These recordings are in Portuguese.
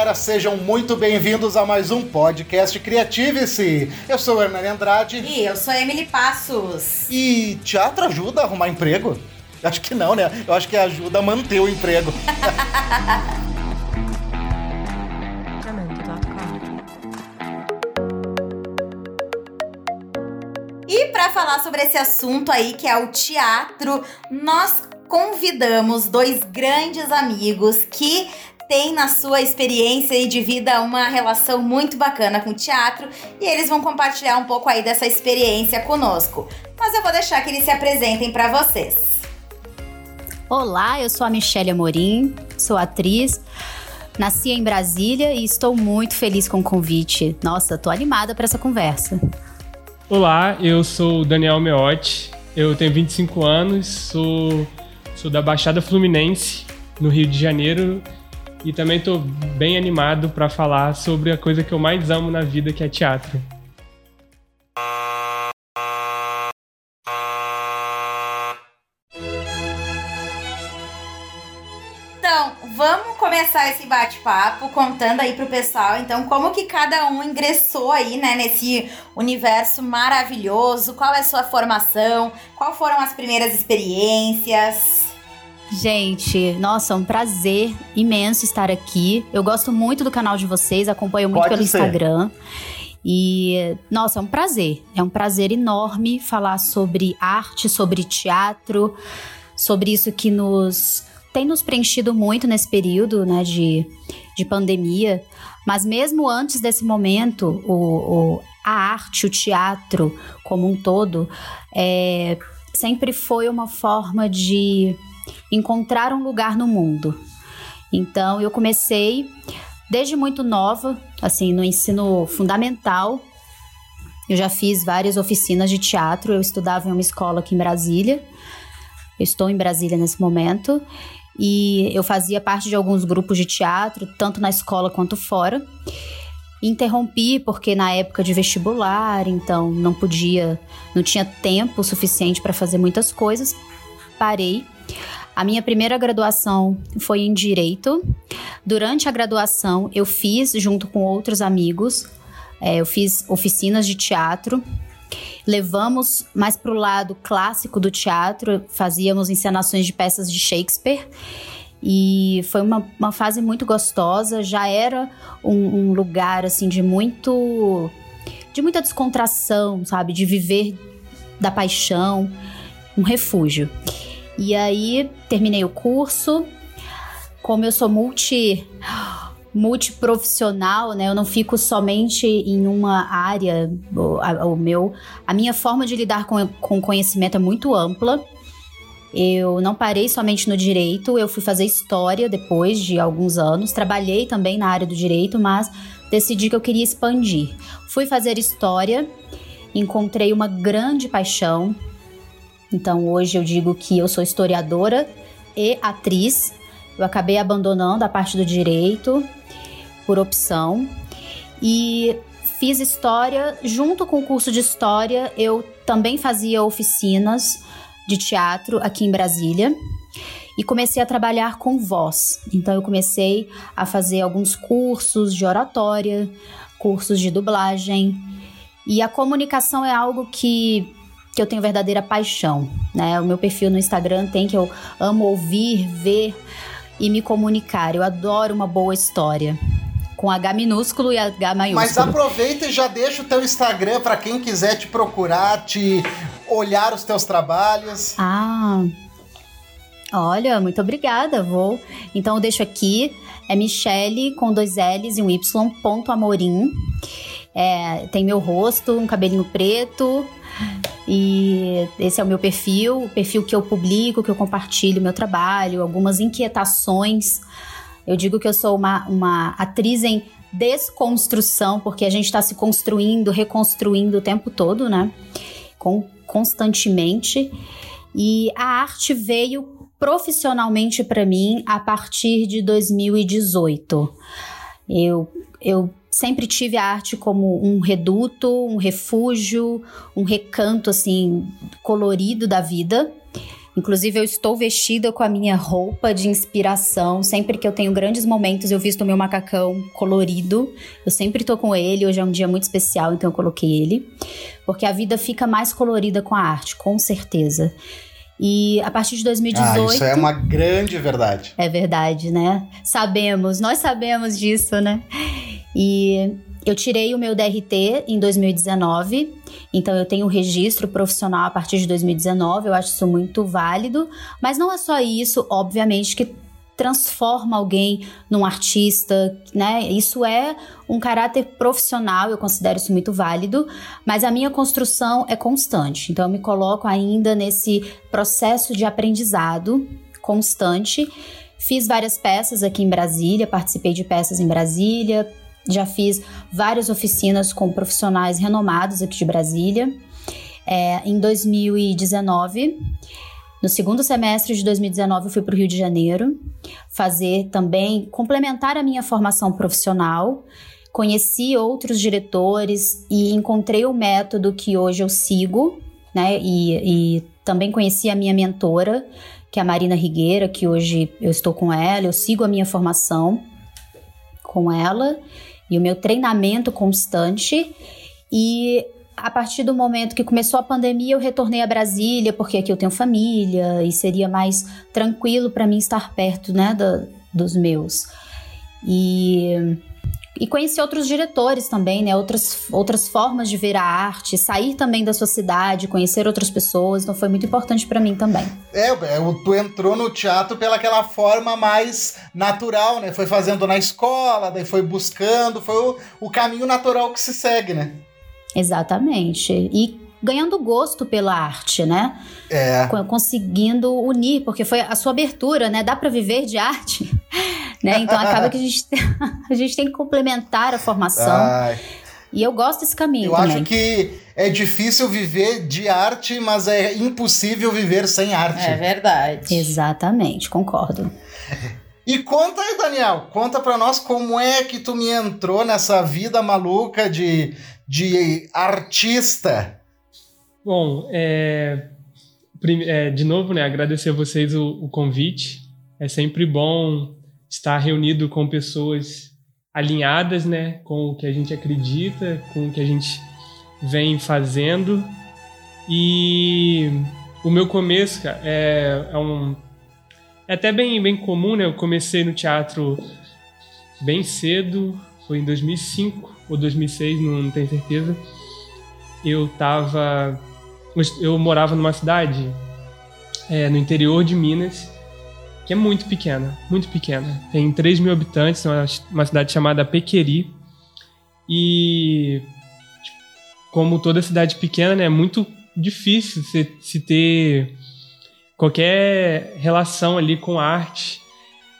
galera, sejam muito bem-vindos a mais um podcast Criative-se. Eu sou o Hernani Andrade. E eu sou a Emily Passos. E teatro ajuda a arrumar emprego? Acho que não, né? Eu acho que ajuda a manter o emprego. E para falar sobre esse assunto aí, que é o teatro, nós convidamos dois grandes amigos que têm na sua experiência de vida uma relação muito bacana com o teatro e eles vão compartilhar um pouco aí dessa experiência conosco. Mas eu vou deixar que eles se apresentem para vocês. Olá, eu sou a Michelle Amorim, sou atriz. Nasci em Brasília e estou muito feliz com o convite. Nossa, tô animada para essa conversa. Olá, eu sou Daniel Meotti, eu tenho 25 anos, sou, sou da Baixada Fluminense, no Rio de Janeiro, e também estou bem animado para falar sobre a coisa que eu mais amo na vida, que é teatro. começar esse bate-papo contando aí pro pessoal, então, como que cada um ingressou aí, né, nesse universo maravilhoso, qual é a sua formação, qual foram as primeiras experiências. Gente, nossa, um prazer imenso estar aqui. Eu gosto muito do canal de vocês, acompanho muito Pode pelo ser. Instagram. E, nossa, é um prazer. É um prazer enorme falar sobre arte, sobre teatro, sobre isso que nos tem nos preenchido muito nesse período né, de, de pandemia. Mas mesmo antes desse momento, o, o, a arte, o teatro como um todo, é, sempre foi uma forma de encontrar um lugar no mundo. Então eu comecei desde muito nova, assim, no ensino fundamental. Eu já fiz várias oficinas de teatro. Eu estudava em uma escola aqui em Brasília. Eu estou em Brasília nesse momento. E eu fazia parte de alguns grupos de teatro, tanto na escola quanto fora. Interrompi porque na época de vestibular, então não podia, não tinha tempo suficiente para fazer muitas coisas. Parei. A minha primeira graduação foi em direito. Durante a graduação, eu fiz junto com outros amigos, é, eu fiz oficinas de teatro Levamos mais para o lado clássico do teatro, fazíamos encenações de peças de Shakespeare. E foi uma, uma fase muito gostosa, já era um, um lugar assim de muito de muita descontração, sabe? De viver da paixão, um refúgio. E aí terminei o curso. Como eu sou multi multiprofissional, né? Eu não fico somente em uma área. O, a, o meu, a minha forma de lidar com, com conhecimento é muito ampla. Eu não parei somente no direito, eu fui fazer história depois de alguns anos. Trabalhei também na área do direito, mas decidi que eu queria expandir. Fui fazer história, encontrei uma grande paixão. Então hoje eu digo que eu sou historiadora e atriz. Eu acabei abandonando a parte do direito por opção. E fiz história, junto com o curso de história, eu também fazia oficinas de teatro aqui em Brasília e comecei a trabalhar com voz. Então eu comecei a fazer alguns cursos de oratória, cursos de dublagem. E a comunicação é algo que, que eu tenho verdadeira paixão, né? O meu perfil no Instagram tem que eu amo ouvir, ver e me comunicar. Eu adoro uma boa história com H minúsculo e H maiúsculo. Mas aproveita e já deixa o teu Instagram para quem quiser te procurar, te olhar os teus trabalhos. Ah. Olha, muito obrigada. Vou. Então eu deixo aqui. É Michele com dois L's e um Y, ponto Amorim. É, tem meu rosto, um cabelinho preto. E esse é o meu perfil, o perfil que eu publico, que eu compartilho meu trabalho, algumas inquietações eu digo que eu sou uma, uma atriz em desconstrução, porque a gente está se construindo, reconstruindo o tempo todo, né? Com, constantemente. E a arte veio profissionalmente para mim a partir de 2018. Eu, eu sempre tive a arte como um reduto, um refúgio, um recanto assim colorido da vida. Inclusive, eu estou vestida com a minha roupa de inspiração. Sempre que eu tenho grandes momentos, eu visto o meu macacão colorido. Eu sempre tô com ele. Hoje é um dia muito especial, então eu coloquei ele. Porque a vida fica mais colorida com a arte, com certeza. E a partir de 2018. Ah, isso é uma grande verdade. É verdade, né? Sabemos, nós sabemos disso, né? E eu tirei o meu DRT em 2019, então eu tenho um registro profissional a partir de 2019, eu acho isso muito válido, mas não é só isso, obviamente, que transforma alguém num artista, né? Isso é um caráter profissional, eu considero isso muito válido, mas a minha construção é constante. Então eu me coloco ainda nesse processo de aprendizado constante. Fiz várias peças aqui em Brasília, participei de peças em Brasília, já fiz várias oficinas com profissionais renomados aqui de Brasília. É, em 2019, no segundo semestre de 2019, eu fui para o Rio de Janeiro fazer também, complementar a minha formação profissional. Conheci outros diretores e encontrei o método que hoje eu sigo, né? E, e também conheci a minha mentora, que é a Marina Rigueira, que hoje eu estou com ela, eu sigo a minha formação com ela e o meu treinamento constante. E a partir do momento que começou a pandemia, eu retornei a Brasília, porque aqui eu tenho família e seria mais tranquilo para mim estar perto né, da, dos meus. E, e conheci outros diretores também, né, outras, outras formas de ver a arte, sair também da sua cidade, conhecer outras pessoas, então foi muito importante para mim também. É, é tu entrou no teatro pelaquela forma mais natural, né? Foi fazendo na escola, daí foi buscando, foi o, o caminho natural que se segue, né? Exatamente. E ganhando gosto pela arte, né? É. Conseguindo unir, porque foi a sua abertura, né? Dá para viver de arte, né? Então acaba que a gente, a gente tem que complementar a formação. Ai. E eu gosto desse caminho. Eu também. acho que é difícil viver de arte, mas é impossível viver sem arte. É verdade. Exatamente, concordo. E conta aí, Daniel, conta para nós como é que tu me entrou nessa vida maluca de, de artista. Bom, é, é, de novo, né, agradecer a vocês o, o convite. É sempre bom estar reunido com pessoas alinhadas, né, com o que a gente acredita, com o que a gente vem fazendo. E o meu começo cara, é, é um é até bem bem comum, né? Eu comecei no teatro bem cedo, foi em 2005 ou 2006, não, tenho certeza. Eu tava eu morava numa cidade é, no interior de Minas que é muito pequena, muito pequena. Tem 3 mil habitantes, uma, uma cidade chamada Pequeri. E como toda cidade pequena, né, é muito difícil se, se ter qualquer relação ali com arte.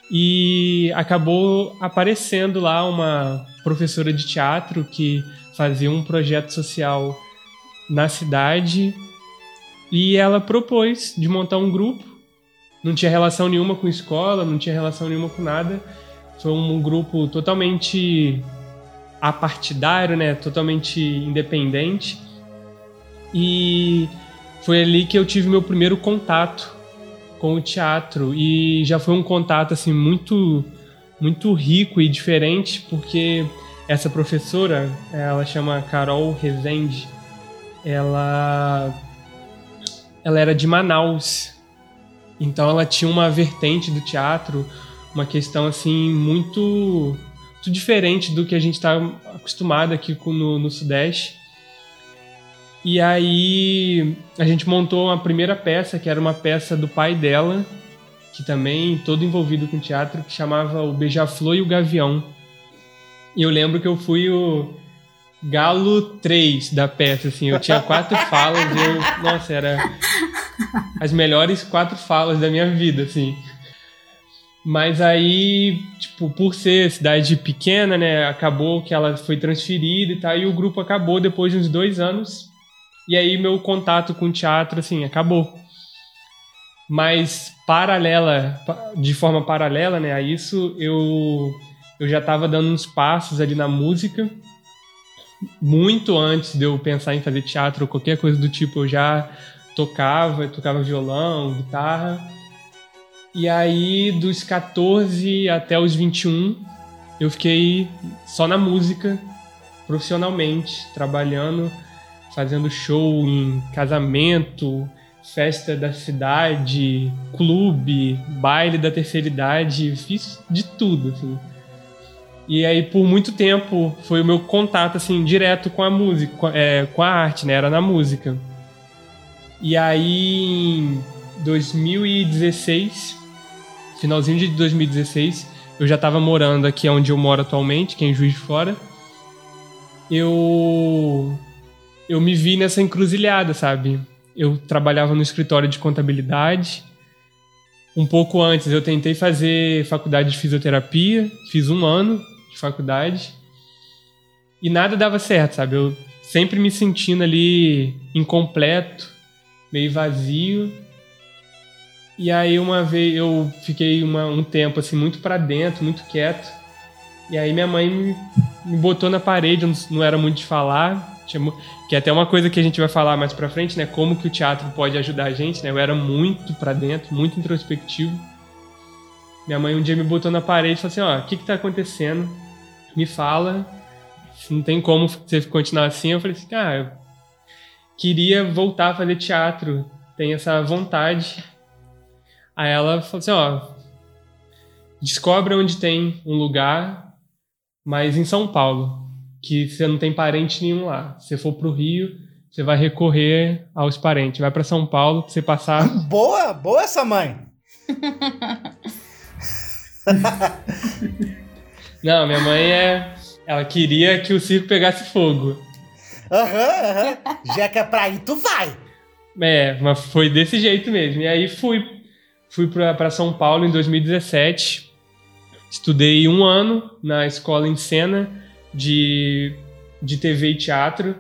E acabou aparecendo lá uma professora de teatro que fazia um projeto social na cidade e ela propôs de montar um grupo não tinha relação nenhuma com escola, não tinha relação nenhuma com nada. Foi um grupo totalmente apartidário, né? Totalmente independente. E foi ali que eu tive meu primeiro contato com o teatro e já foi um contato assim muito muito rico e diferente porque essa professora, ela chama Carol Rezende, ela ela era de Manaus então ela tinha uma vertente do teatro, uma questão assim muito, muito diferente do que a gente está acostumado aqui no, no Sudeste. E aí a gente montou a primeira peça, que era uma peça do pai dela, que também todo envolvido com teatro, que chamava O Beija-Flor e o Gavião. E eu lembro que eu fui o Galo 3 da peça, assim. Eu tinha quatro falas e eu. Nossa, era as melhores quatro falas da minha vida, assim. Mas aí, tipo, por ser cidade pequena, né, acabou que ela foi transferida e tal, e o grupo acabou depois de uns dois anos. E aí meu contato com o teatro, assim, acabou. Mas paralela, de forma paralela, né, a isso, eu, eu já estava dando uns passos ali na música muito antes de eu pensar em fazer teatro ou qualquer coisa do tipo, eu já tocava, tocava violão, guitarra. E aí, dos 14 até os 21, eu fiquei só na música, profissionalmente, trabalhando, fazendo show em casamento, festa da cidade, clube, baile da terceira idade, fiz de tudo, assim. E aí, por muito tempo, foi o meu contato, assim, direto com a música, com, é, com a arte, né? Era na música. E aí, em 2016, finalzinho de 2016, eu já estava morando aqui onde eu moro atualmente, que é em Juiz de Fora. Eu eu me vi nessa encruzilhada, sabe? Eu trabalhava no escritório de contabilidade. Um pouco antes eu tentei fazer faculdade de fisioterapia, fiz um ano de faculdade e nada dava certo, sabe? Eu sempre me sentindo ali incompleto, meio vazio. E aí uma vez eu fiquei uma, um tempo assim muito para dentro, muito quieto. E aí minha mãe me, me botou na parede, não, não era muito de falar, que é até uma coisa que a gente vai falar mais para frente, né? Como que o teatro pode ajudar a gente, né? Eu era muito para dentro, muito introspectivo. Minha mãe um dia me botou na parede e falou assim, ó, o que que tá acontecendo? Me fala. Não tem como você continuar assim. Eu falei assim, ah, eu queria voltar a fazer teatro. Tenho essa vontade. Aí ela falou assim, ó, descobre onde tem um lugar, mas em São Paulo, que você não tem parente nenhum lá. Se você for pro Rio, você vai recorrer aos parentes. Vai para São Paulo, você passar. Boa, boa essa mãe. não, minha mãe é. Ela queria que o circo pegasse fogo. Aham, uhum, aham. Uhum. Já que é pra ir, tu vai. É, mas foi desse jeito mesmo. E aí fui Fui para São Paulo em 2017. Estudei um ano na escola em cena de, de TV e teatro.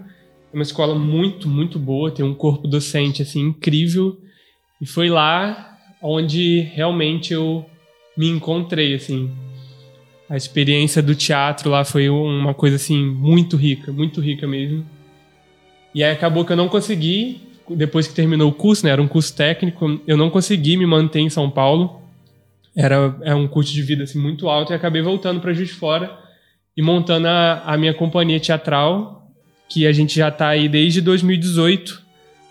É uma escola muito, muito boa, tem um corpo docente assim incrível. E foi lá onde realmente eu me encontrei assim. A experiência do teatro lá foi uma coisa assim muito rica, muito rica mesmo. E aí acabou que eu não consegui depois que terminou o curso, né, era um curso técnico, eu não consegui me manter em São Paulo. Era, era um custo de vida assim, muito alto e acabei voltando para Juiz de Fora e montando a, a minha companhia teatral, que a gente já está aí desde 2018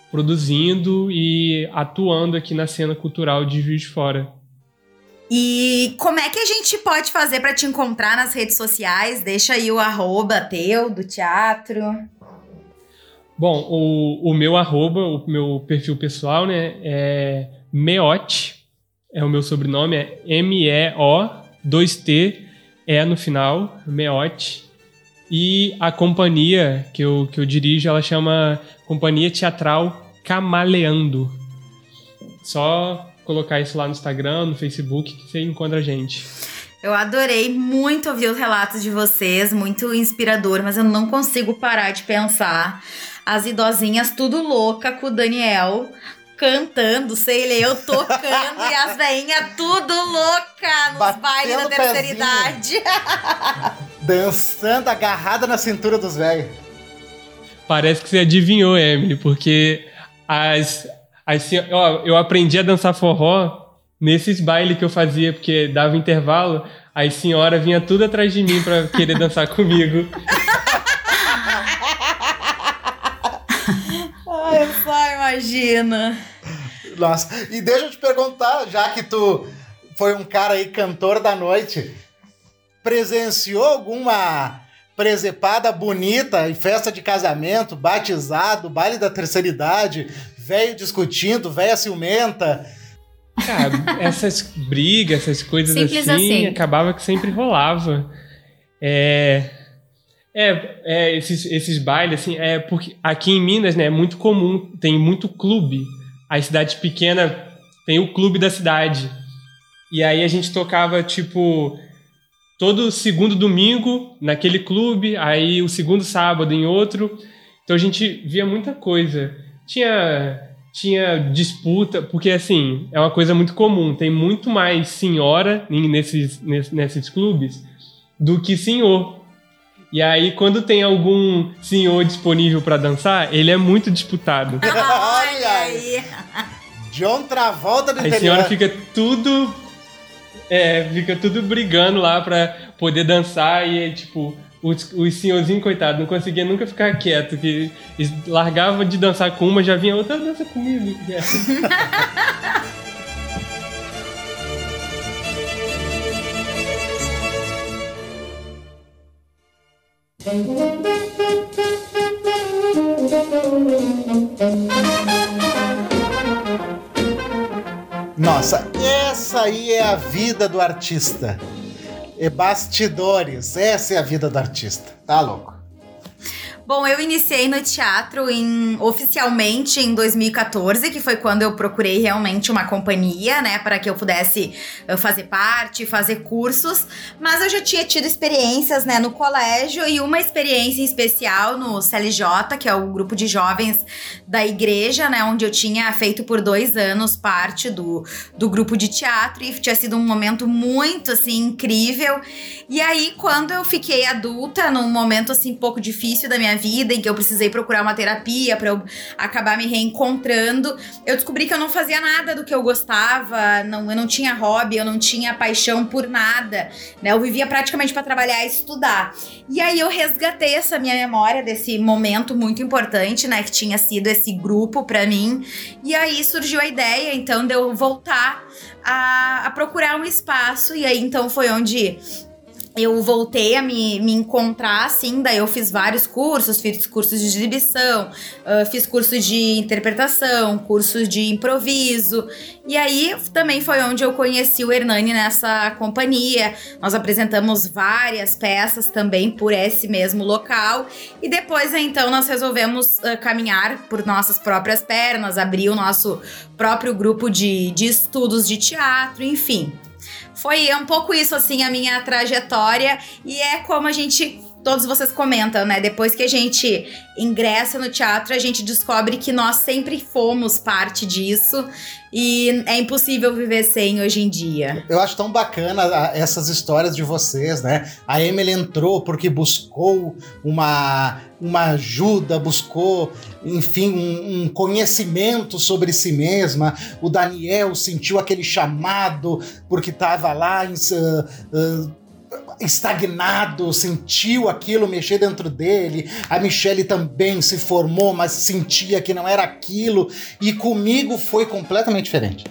produzindo e atuando aqui na cena cultural de Juiz de Fora. E como é que a gente pode fazer para te encontrar nas redes sociais? Deixa aí o arroba teu do teatro. Bom, o, o meu arroba, o meu perfil pessoal, né, é Meote, é o meu sobrenome, é M-E-O, 2T, é no final, Meote. E a companhia que eu, que eu dirijo, ela chama Companhia Teatral Camaleando. Só colocar isso lá no Instagram, no Facebook, que você encontra a gente. Eu adorei muito ouvir os relatos de vocês, muito inspirador, mas eu não consigo parar de pensar as idosinhas tudo louca com o Daniel cantando, sei lá, eu tocando e as veinhas tudo louca nos Batendo bailes da terceira idade. Dançando agarrada na cintura dos velhos. Parece que você adivinhou, Emily, porque as, as ó, eu aprendi a dançar forró nesses bailes que eu fazia, porque dava intervalo, as senhoras vinha tudo atrás de mim para querer dançar comigo. Ai, imagino. Nossa, e deixa eu te perguntar, já que tu foi um cara aí cantor da noite, presenciou alguma presepada bonita em festa de casamento, batizado, baile da terceira idade, velho discutindo, velha ciumenta? Cara, essas brigas, essas coisas assim, assim, acabava que sempre rolava. É, é, é esses, esses bailes, assim, é porque aqui em Minas, né, é muito comum, tem muito clube. As cidades pequenas tem o clube da cidade. E aí a gente tocava, tipo, todo segundo domingo naquele clube, aí o segundo sábado em outro. Então a gente via muita coisa. Tinha tinha disputa, porque assim, é uma coisa muito comum, tem muito mais senhora nesses, nesses, nesses clubes do que senhor. E aí, quando tem algum senhor disponível para dançar, ele é muito disputado. Olha aí. John Travolta do A interior. senhora fica tudo. É, fica tudo brigando lá pra poder dançar e, tipo, os, os senhorzinhos, coitado, não conseguia nunca ficar quieto, que eles largavam de dançar com uma, já vinha outra dança comigo. Nossa, essa aí é a vida do artista. É bastidores, essa é a vida do artista. Tá louco. Bom, eu iniciei no teatro em, oficialmente em 2014, que foi quando eu procurei realmente uma companhia, né, para que eu pudesse uh, fazer parte, fazer cursos. Mas eu já tinha tido experiências, né, no colégio e uma experiência em especial no CLJ, que é o grupo de jovens da igreja, né, onde eu tinha feito por dois anos parte do, do grupo de teatro e tinha sido um momento muito, assim, incrível. E aí, quando eu fiquei adulta, num momento, assim, pouco difícil da minha vida, em que eu precisei procurar uma terapia para eu acabar me reencontrando, eu descobri que eu não fazia nada do que eu gostava, não, eu não tinha hobby, eu não tinha paixão por nada, né? Eu vivia praticamente para trabalhar e estudar. E aí eu resgatei essa minha memória desse momento muito importante, né, que tinha sido esse grupo para mim. E aí surgiu a ideia, então, de eu voltar a, a procurar um espaço, e aí então foi onde eu voltei a me, me encontrar, assim, daí eu fiz vários cursos, fiz cursos de exibição, uh, fiz cursos de interpretação, cursos de improviso, e aí também foi onde eu conheci o Hernani nessa companhia, nós apresentamos várias peças também por esse mesmo local, e depois então nós resolvemos uh, caminhar por nossas próprias pernas, abrir o nosso próprio grupo de, de estudos de teatro, enfim foi um pouco isso, assim, a minha trajetória. E é como a gente. Todos vocês comentam, né? Depois que a gente ingressa no teatro, a gente descobre que nós sempre fomos parte disso e é impossível viver sem hoje em dia. Eu acho tão bacana a- essas histórias de vocês, né? A Emily entrou porque buscou uma, uma ajuda, buscou, enfim, um, um conhecimento sobre si mesma. O Daniel sentiu aquele chamado porque estava lá em, ah, ah, estagnado, sentiu aquilo mexer dentro dele. A Michelle também se formou, mas sentia que não era aquilo. E comigo foi completamente diferente.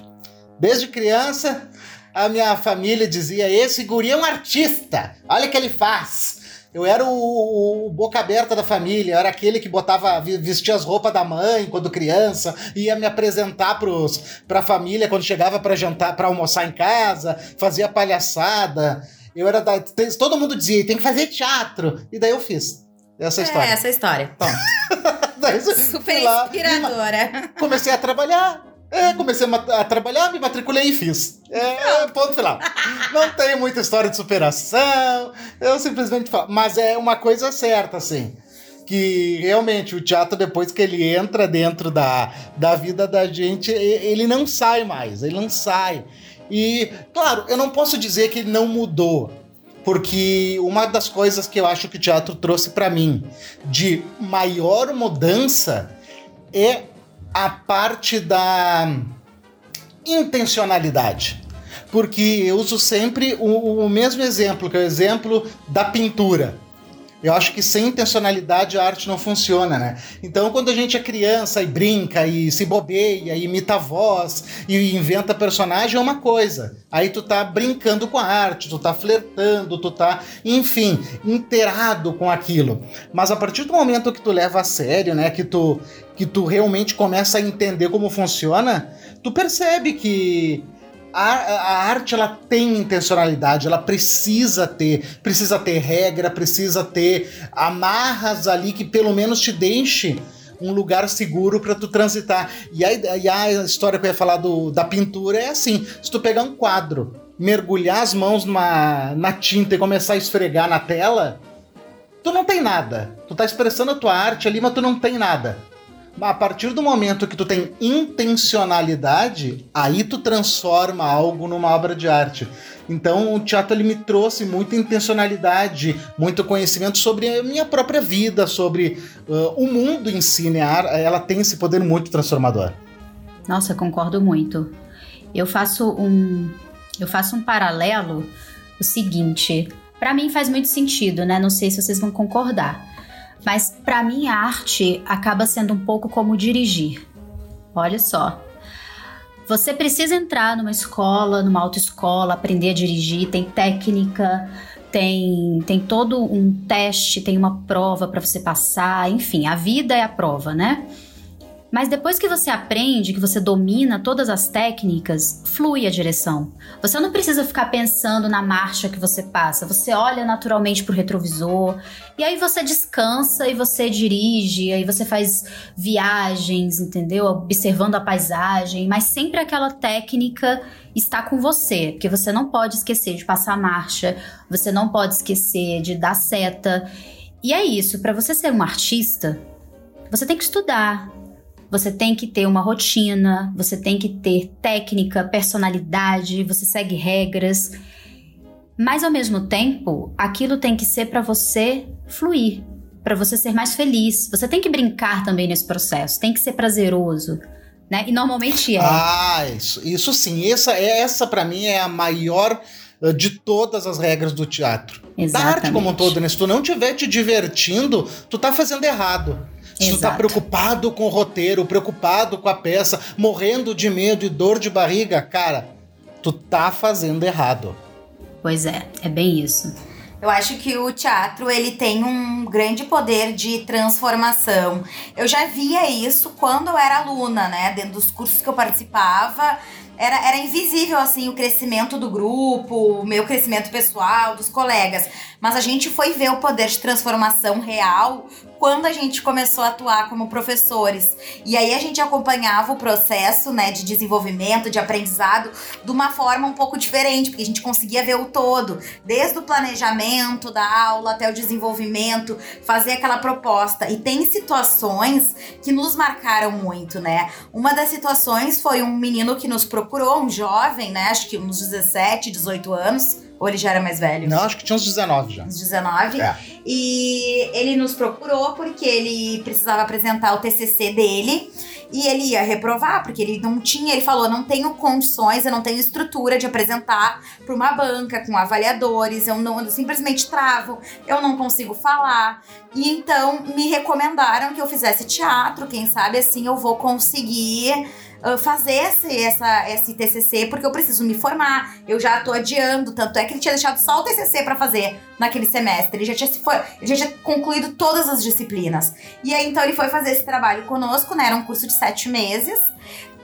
Desde criança, a minha família dizia: esse guri é um artista, olha o que ele faz. Eu era o, o boca aberta da família, eu era aquele que botava, vestia as roupas da mãe quando criança, ia me apresentar pros, pra família quando chegava pra jantar, para almoçar em casa, fazia palhaçada. Eu era da. Todo mundo dizia, tem que fazer teatro. E daí eu fiz. Essa É história. essa a história. Daí, super lá, me inspiradora. comecei a trabalhar. É, comecei a, a trabalhar, me matriculei e fiz. É, ponto final. Não tem muita história de superação. Eu simplesmente falo. Mas é uma coisa certa, assim. Que realmente o teatro, depois que ele entra dentro da, da vida da gente, ele não sai mais. Ele não sai. E, claro, eu não posso dizer que ele não mudou. Porque uma das coisas que eu acho que o teatro trouxe pra mim de maior mudança é a parte da intencionalidade. Porque eu uso sempre o, o mesmo exemplo, que é o exemplo da pintura. Eu acho que sem intencionalidade a arte não funciona, né? Então, quando a gente é criança e brinca e se bobeia, e imita a voz e inventa personagem, é uma coisa. Aí tu tá brincando com a arte, tu tá flertando, tu tá, enfim, inteirado com aquilo. Mas a partir do momento que tu leva a sério, né, que tu que tu realmente começa a entender como funciona, tu percebe que a, a arte ela tem intencionalidade, ela precisa ter, precisa ter regra, precisa ter amarras ali que pelo menos te deixe um lugar seguro para tu transitar. E a, e a história que eu ia falar do, da pintura é assim: se tu pegar um quadro, mergulhar as mãos numa, na tinta e começar a esfregar na tela, tu não tem nada. Tu tá expressando a tua arte ali, mas tu não tem nada. A partir do momento que tu tem intencionalidade, aí tu transforma algo numa obra de arte. Então o teatro ele me trouxe muita intencionalidade, muito conhecimento sobre a minha própria vida, sobre uh, o mundo em si, né? Ela tem esse poder muito transformador. Nossa, concordo muito. Eu faço um eu faço um paralelo o seguinte, para mim faz muito sentido, né? Não sei se vocês vão concordar. Mas para mim a arte acaba sendo um pouco como dirigir. Olha só. Você precisa entrar numa escola, numa autoescola, aprender a dirigir, tem técnica, tem, tem todo um teste, tem uma prova para você passar, enfim, a vida é a prova, né? Mas depois que você aprende, que você domina todas as técnicas, flui a direção. Você não precisa ficar pensando na marcha que você passa, você olha naturalmente pro retrovisor, e aí você descansa e você dirige, aí você faz viagens, entendeu? Observando a paisagem, mas sempre aquela técnica está com você, porque você não pode esquecer de passar a marcha, você não pode esquecer de dar seta. E é isso, para você ser um artista, você tem que estudar, você tem que ter uma rotina, você tem que ter técnica, personalidade, você segue regras. Mas ao mesmo tempo, aquilo tem que ser para você fluir, para você ser mais feliz. Você tem que brincar também nesse processo, tem que ser prazeroso. Né? E normalmente é. Ah, isso, isso sim. Essa, essa para mim é a maior eh, de todas as regras do teatro. Exatamente. Da arte como um todo, né? Se tu não estiver te divertindo, tu tá fazendo errado. Se tu tá preocupado com o roteiro, preocupado com a peça, morrendo de medo e dor de barriga, cara, tu tá fazendo errado. Pois é, é bem isso. Eu acho que o teatro ele tem um grande poder de transformação. Eu já via isso quando eu era aluna, né? Dentro dos cursos que eu participava, era, era invisível assim o crescimento do grupo, o meu crescimento pessoal, dos colegas. Mas a gente foi ver o poder de transformação real quando a gente começou a atuar como professores. E aí a gente acompanhava o processo, né, de desenvolvimento, de aprendizado, de uma forma um pouco diferente, porque a gente conseguia ver o todo, desde o planejamento da aula até o desenvolvimento, fazer aquela proposta. E tem situações que nos marcaram muito, né? Uma das situações foi um menino que nos procurou, um jovem, né, acho que uns 17, 18 anos, ou ele já era mais velho? Não, acho que tinha uns 19 já. Uns 19. É. E ele nos procurou porque ele precisava apresentar o TCC dele e ele ia reprovar, porque ele não tinha, ele falou, não tenho condições, eu não tenho estrutura de apresentar para uma banca com avaliadores, eu não eu simplesmente travo, eu não consigo falar. E então me recomendaram que eu fizesse teatro, quem sabe assim eu vou conseguir uh, fazer esse, essa, esse TCC porque eu preciso me formar. Eu já tô adiando, tanto é que ele tinha deixado só o TCC para fazer naquele semestre. Ele já tinha, se foi, ele já tinha concluído todas as disciplinas. E aí então ele foi fazer esse trabalho conosco, né? Era um curso de sete meses.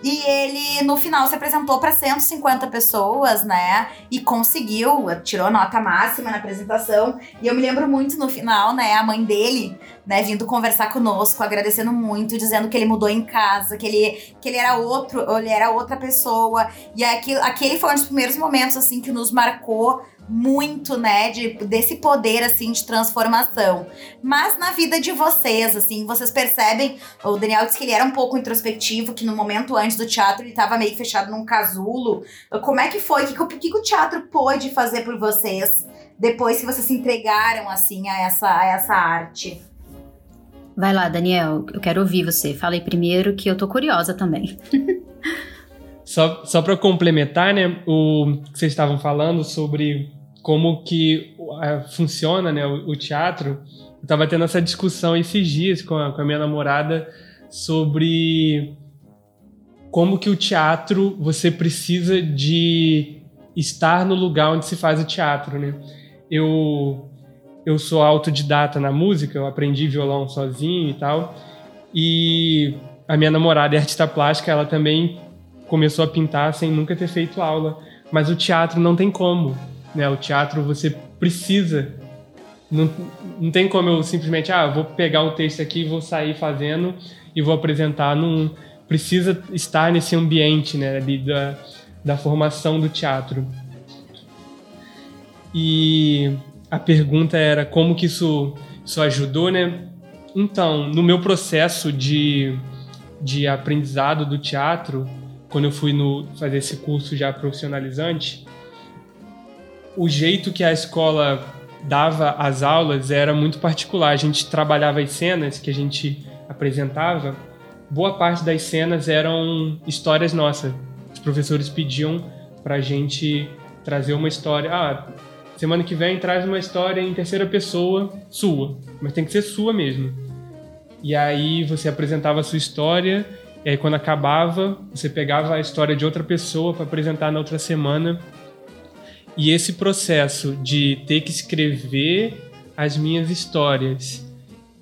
E ele, no final, se apresentou para 150 pessoas, né? E conseguiu, tirou nota máxima na apresentação. E eu me lembro muito no final, né? A mãe dele, né, vindo conversar conosco, agradecendo muito, dizendo que ele mudou em casa, que ele, que ele era outro, ele era outra pessoa. E aquilo, aquele foi um dos primeiros momentos, assim, que nos marcou muito, né, de, desse poder, assim, de transformação. Mas na vida de vocês, assim, vocês percebem, o Daniel disse que ele era um pouco introspectivo, que no momento antes do teatro ele estava meio fechado num casulo. Como é que foi? O que, que, que o teatro pôde fazer por vocês depois que vocês se entregaram, assim, a essa, a essa arte? Vai lá, Daniel, eu quero ouvir você. Falei primeiro que eu tô curiosa também. só só para complementar, né, o que vocês estavam falando sobre como que uh, funciona né, o, teatro. Eu estava tendo essa discussão esses dias com a, com a minha namorada sobre como que o teatro você precisa de estar no lugar onde se faz o teatro, né? Eu eu sou autodidata na música, eu aprendi violão sozinho e tal. E a minha namorada é artista plástica, ela também começou a pintar sem nunca ter feito aula. Mas o teatro não tem como né? O teatro você precisa. Não, não tem como eu simplesmente, ah, vou pegar o texto aqui, vou sair fazendo e vou apresentar. Não precisa estar nesse ambiente, né, ali da, da formação do teatro. E a pergunta era como que isso, isso ajudou, né? Então, no meu processo de, de aprendizado do teatro, quando eu fui no, fazer esse curso já profissionalizante, o jeito que a escola dava as aulas era muito particular. A gente trabalhava as cenas que a gente apresentava, boa parte das cenas eram histórias nossas. Os professores pediam pra gente trazer uma história. Ah, semana que vem traz uma história em terceira pessoa sua, mas tem que ser sua mesmo. E aí você apresentava a sua história, e aí quando acabava, você pegava a história de outra pessoa para apresentar na outra semana. E esse processo de ter que escrever as minhas histórias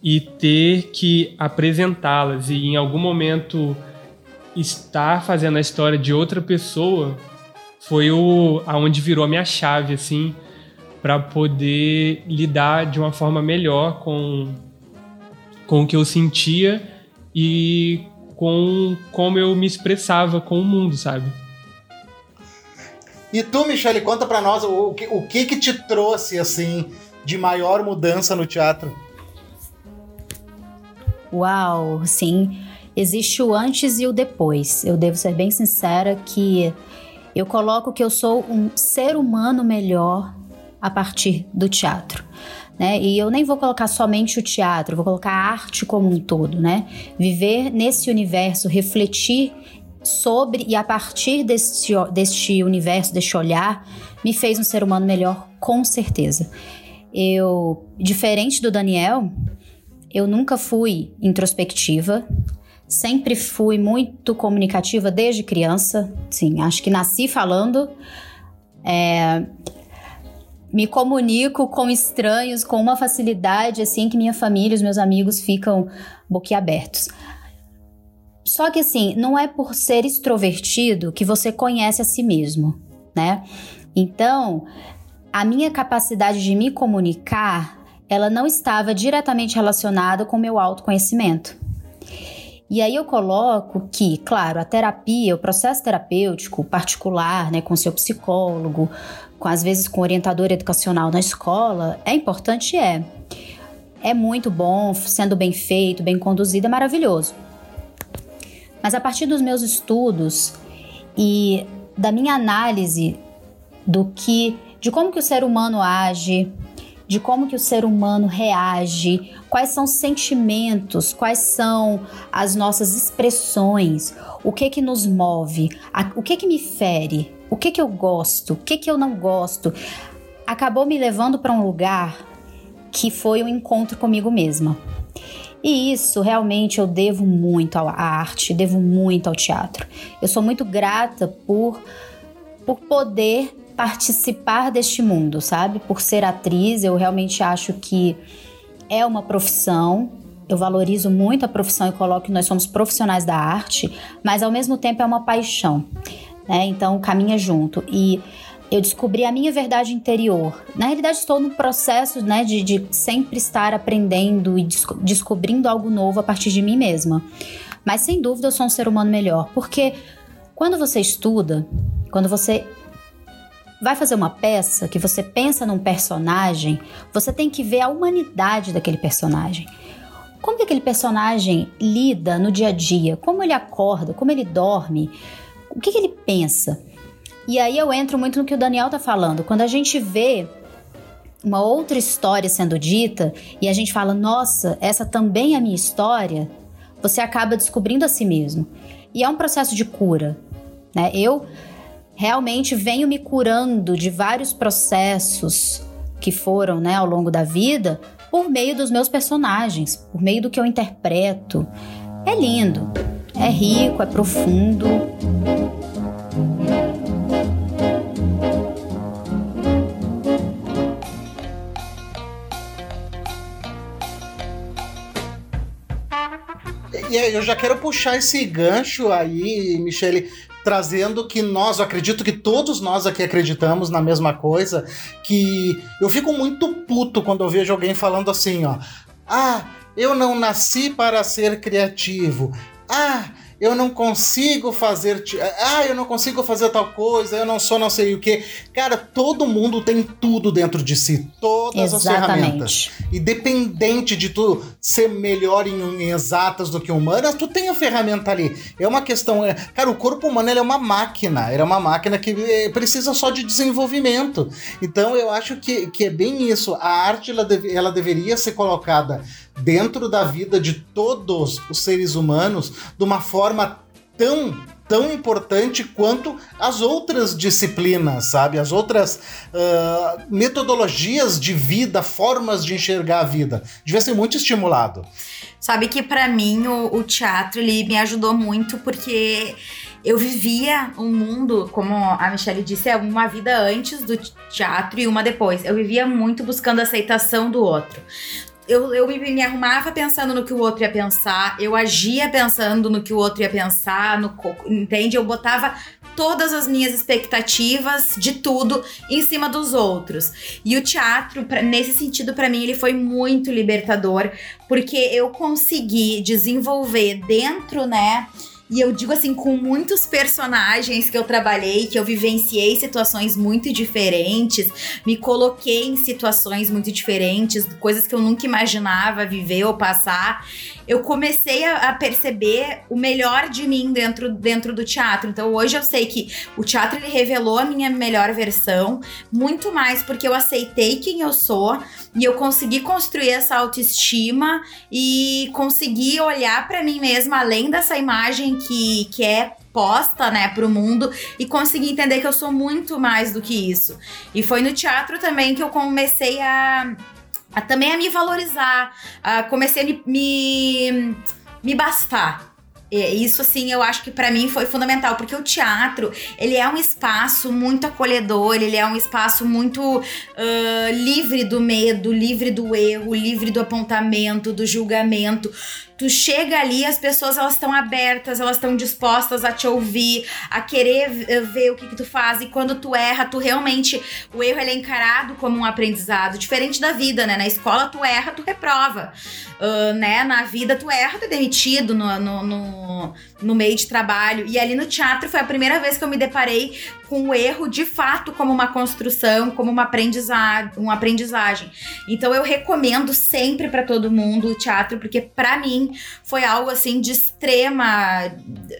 e ter que apresentá-las e em algum momento estar fazendo a história de outra pessoa foi o aonde virou a minha chave assim para poder lidar de uma forma melhor com com o que eu sentia e com como eu me expressava com o mundo, sabe? E tu, Michele, conta para nós o, que, o que que te trouxe assim de maior mudança no teatro? Uau, sim. Existe o antes e o depois. Eu devo ser bem sincera que eu coloco que eu sou um ser humano melhor a partir do teatro. Né? E eu nem vou colocar somente o teatro, vou colocar a arte como um todo, né? Viver nesse universo, refletir sobre e a partir deste, deste universo, deste olhar, me fez um ser humano melhor, com certeza. Eu, diferente do Daniel, eu nunca fui introspectiva, sempre fui muito comunicativa desde criança. Sim, acho que nasci falando. É, me comunico com estranhos com uma facilidade assim que minha família, os meus amigos ficam boquiabertos. Só que assim, não é por ser extrovertido que você conhece a si mesmo, né? Então, a minha capacidade de me comunicar, ela não estava diretamente relacionada com meu autoconhecimento. E aí eu coloco que, claro, a terapia, o processo terapêutico particular, né, com seu psicólogo, com às vezes com orientador educacional na escola, é importante, é. É muito bom, sendo bem feito, bem conduzido, é maravilhoso. Mas a partir dos meus estudos e da minha análise do que de como que o ser humano age, de como que o ser humano reage, quais são os sentimentos, quais são as nossas expressões, o que que nos move, o que que me fere, o que que eu gosto, o que que eu não gosto, acabou me levando para um lugar que foi um encontro comigo mesma. E isso realmente eu devo muito à arte, devo muito ao teatro. Eu sou muito grata por, por poder participar deste mundo, sabe? Por ser atriz, eu realmente acho que é uma profissão. Eu valorizo muito a profissão e coloco que nós somos profissionais da arte, mas ao mesmo tempo é uma paixão, né? Então caminha junto. E eu descobri a minha verdade interior. Na realidade, estou no processo né, de, de sempre estar aprendendo e desco descobrindo algo novo a partir de mim mesma. Mas sem dúvida eu sou um ser humano melhor, porque quando você estuda, quando você vai fazer uma peça, que você pensa num personagem, você tem que ver a humanidade daquele personagem. Como que aquele personagem lida no dia a dia? Como ele acorda? Como ele dorme? O que, que ele pensa? E aí eu entro muito no que o Daniel tá falando. Quando a gente vê uma outra história sendo dita e a gente fala, nossa, essa também é a minha história, você acaba descobrindo a si mesmo. E é um processo de cura, né? Eu realmente venho me curando de vários processos que foram, né, ao longo da vida, por meio dos meus personagens, por meio do que eu interpreto. É lindo, é rico, é profundo. Eu já quero puxar esse gancho aí, Michele, trazendo que nós, eu acredito que todos nós aqui acreditamos na mesma coisa, que eu fico muito puto quando eu vejo alguém falando assim, ó: "Ah, eu não nasci para ser criativo. Ah, eu não consigo fazer. Ah, eu não consigo fazer tal coisa, eu não sou não sei o que. Cara, todo mundo tem tudo dentro de si, todas Exatamente. as ferramentas. Independente de tu ser melhor em, em, exatas do que humanas, tu tem a ferramenta ali. É uma questão. É, cara, o corpo humano é uma máquina, ele é uma máquina que é, precisa só de desenvolvimento. Então eu acho que, que é bem isso. A arte ela, deve, ela deveria ser colocada dentro da vida de todos os seres humanos de uma forma tão tão importante quanto as outras disciplinas, sabe? As outras uh, metodologias de vida, formas de enxergar a vida. Devia ser muito estimulado. Sabe que para mim o, o, teatro ele me ajudou muito porque eu vivia um mundo, como a Michelle disse, é uma vida antes do teatro e uma depois. Eu vivia muito buscando aceitação do outro eu, eu me, me, arrumava pensando no que o outro ia pensar, eu agia pensando no que o outro ia pensar, no, entende? Eu botava todas as minhas expectativas de tudo em cima dos outros. E o teatro, pra, nesse sentido, para mim, ele foi muito libertador, porque eu consegui desenvolver dentro, né? E eu digo assim, com muitos personagens que eu trabalhei, que eu vivenciei situações muito diferentes, me coloquei em situações muito diferentes, coisas que eu nunca imaginava viver ou passar eu comecei a, a, perceber o melhor de mim dentro, dentro do teatro. Então hoje eu sei que o teatro ele revelou a minha melhor versão, muito mais porque eu aceitei quem eu sou e eu consegui construir essa autoestima e consegui olhar para mim mesma além dessa imagem que, que é posta, né, pro mundo e consegui entender que eu sou muito mais do que isso. E foi no teatro também que eu comecei a a, também a me valorizar, a, comecei a me, me, me bastar. Isso, assim, eu acho que para mim foi fundamental, porque o teatro, ele é um espaço muito acolhedor, ele é um espaço muito uh, livre do medo, livre do erro, livre do apontamento, do julgamento tu chega ali, as pessoas elas estão abertas, elas estão dispostas a te ouvir, a querer ver o que, que tu faz. E quando tu erra, tu realmente. O erro é encarado como um aprendizado, diferente da vida, né? Na escola tu erra, tu reprova. Uh, né? Na vida tu erra, tu é demitido no, no, no, no meio de trabalho. E ali no teatro foi a primeira vez que eu me deparei com o erro de fato como uma construção, como uma aprendizagem, uma aprendizagem. Então eu recomendo sempre para todo mundo o teatro, porque para mim foi algo assim de extrema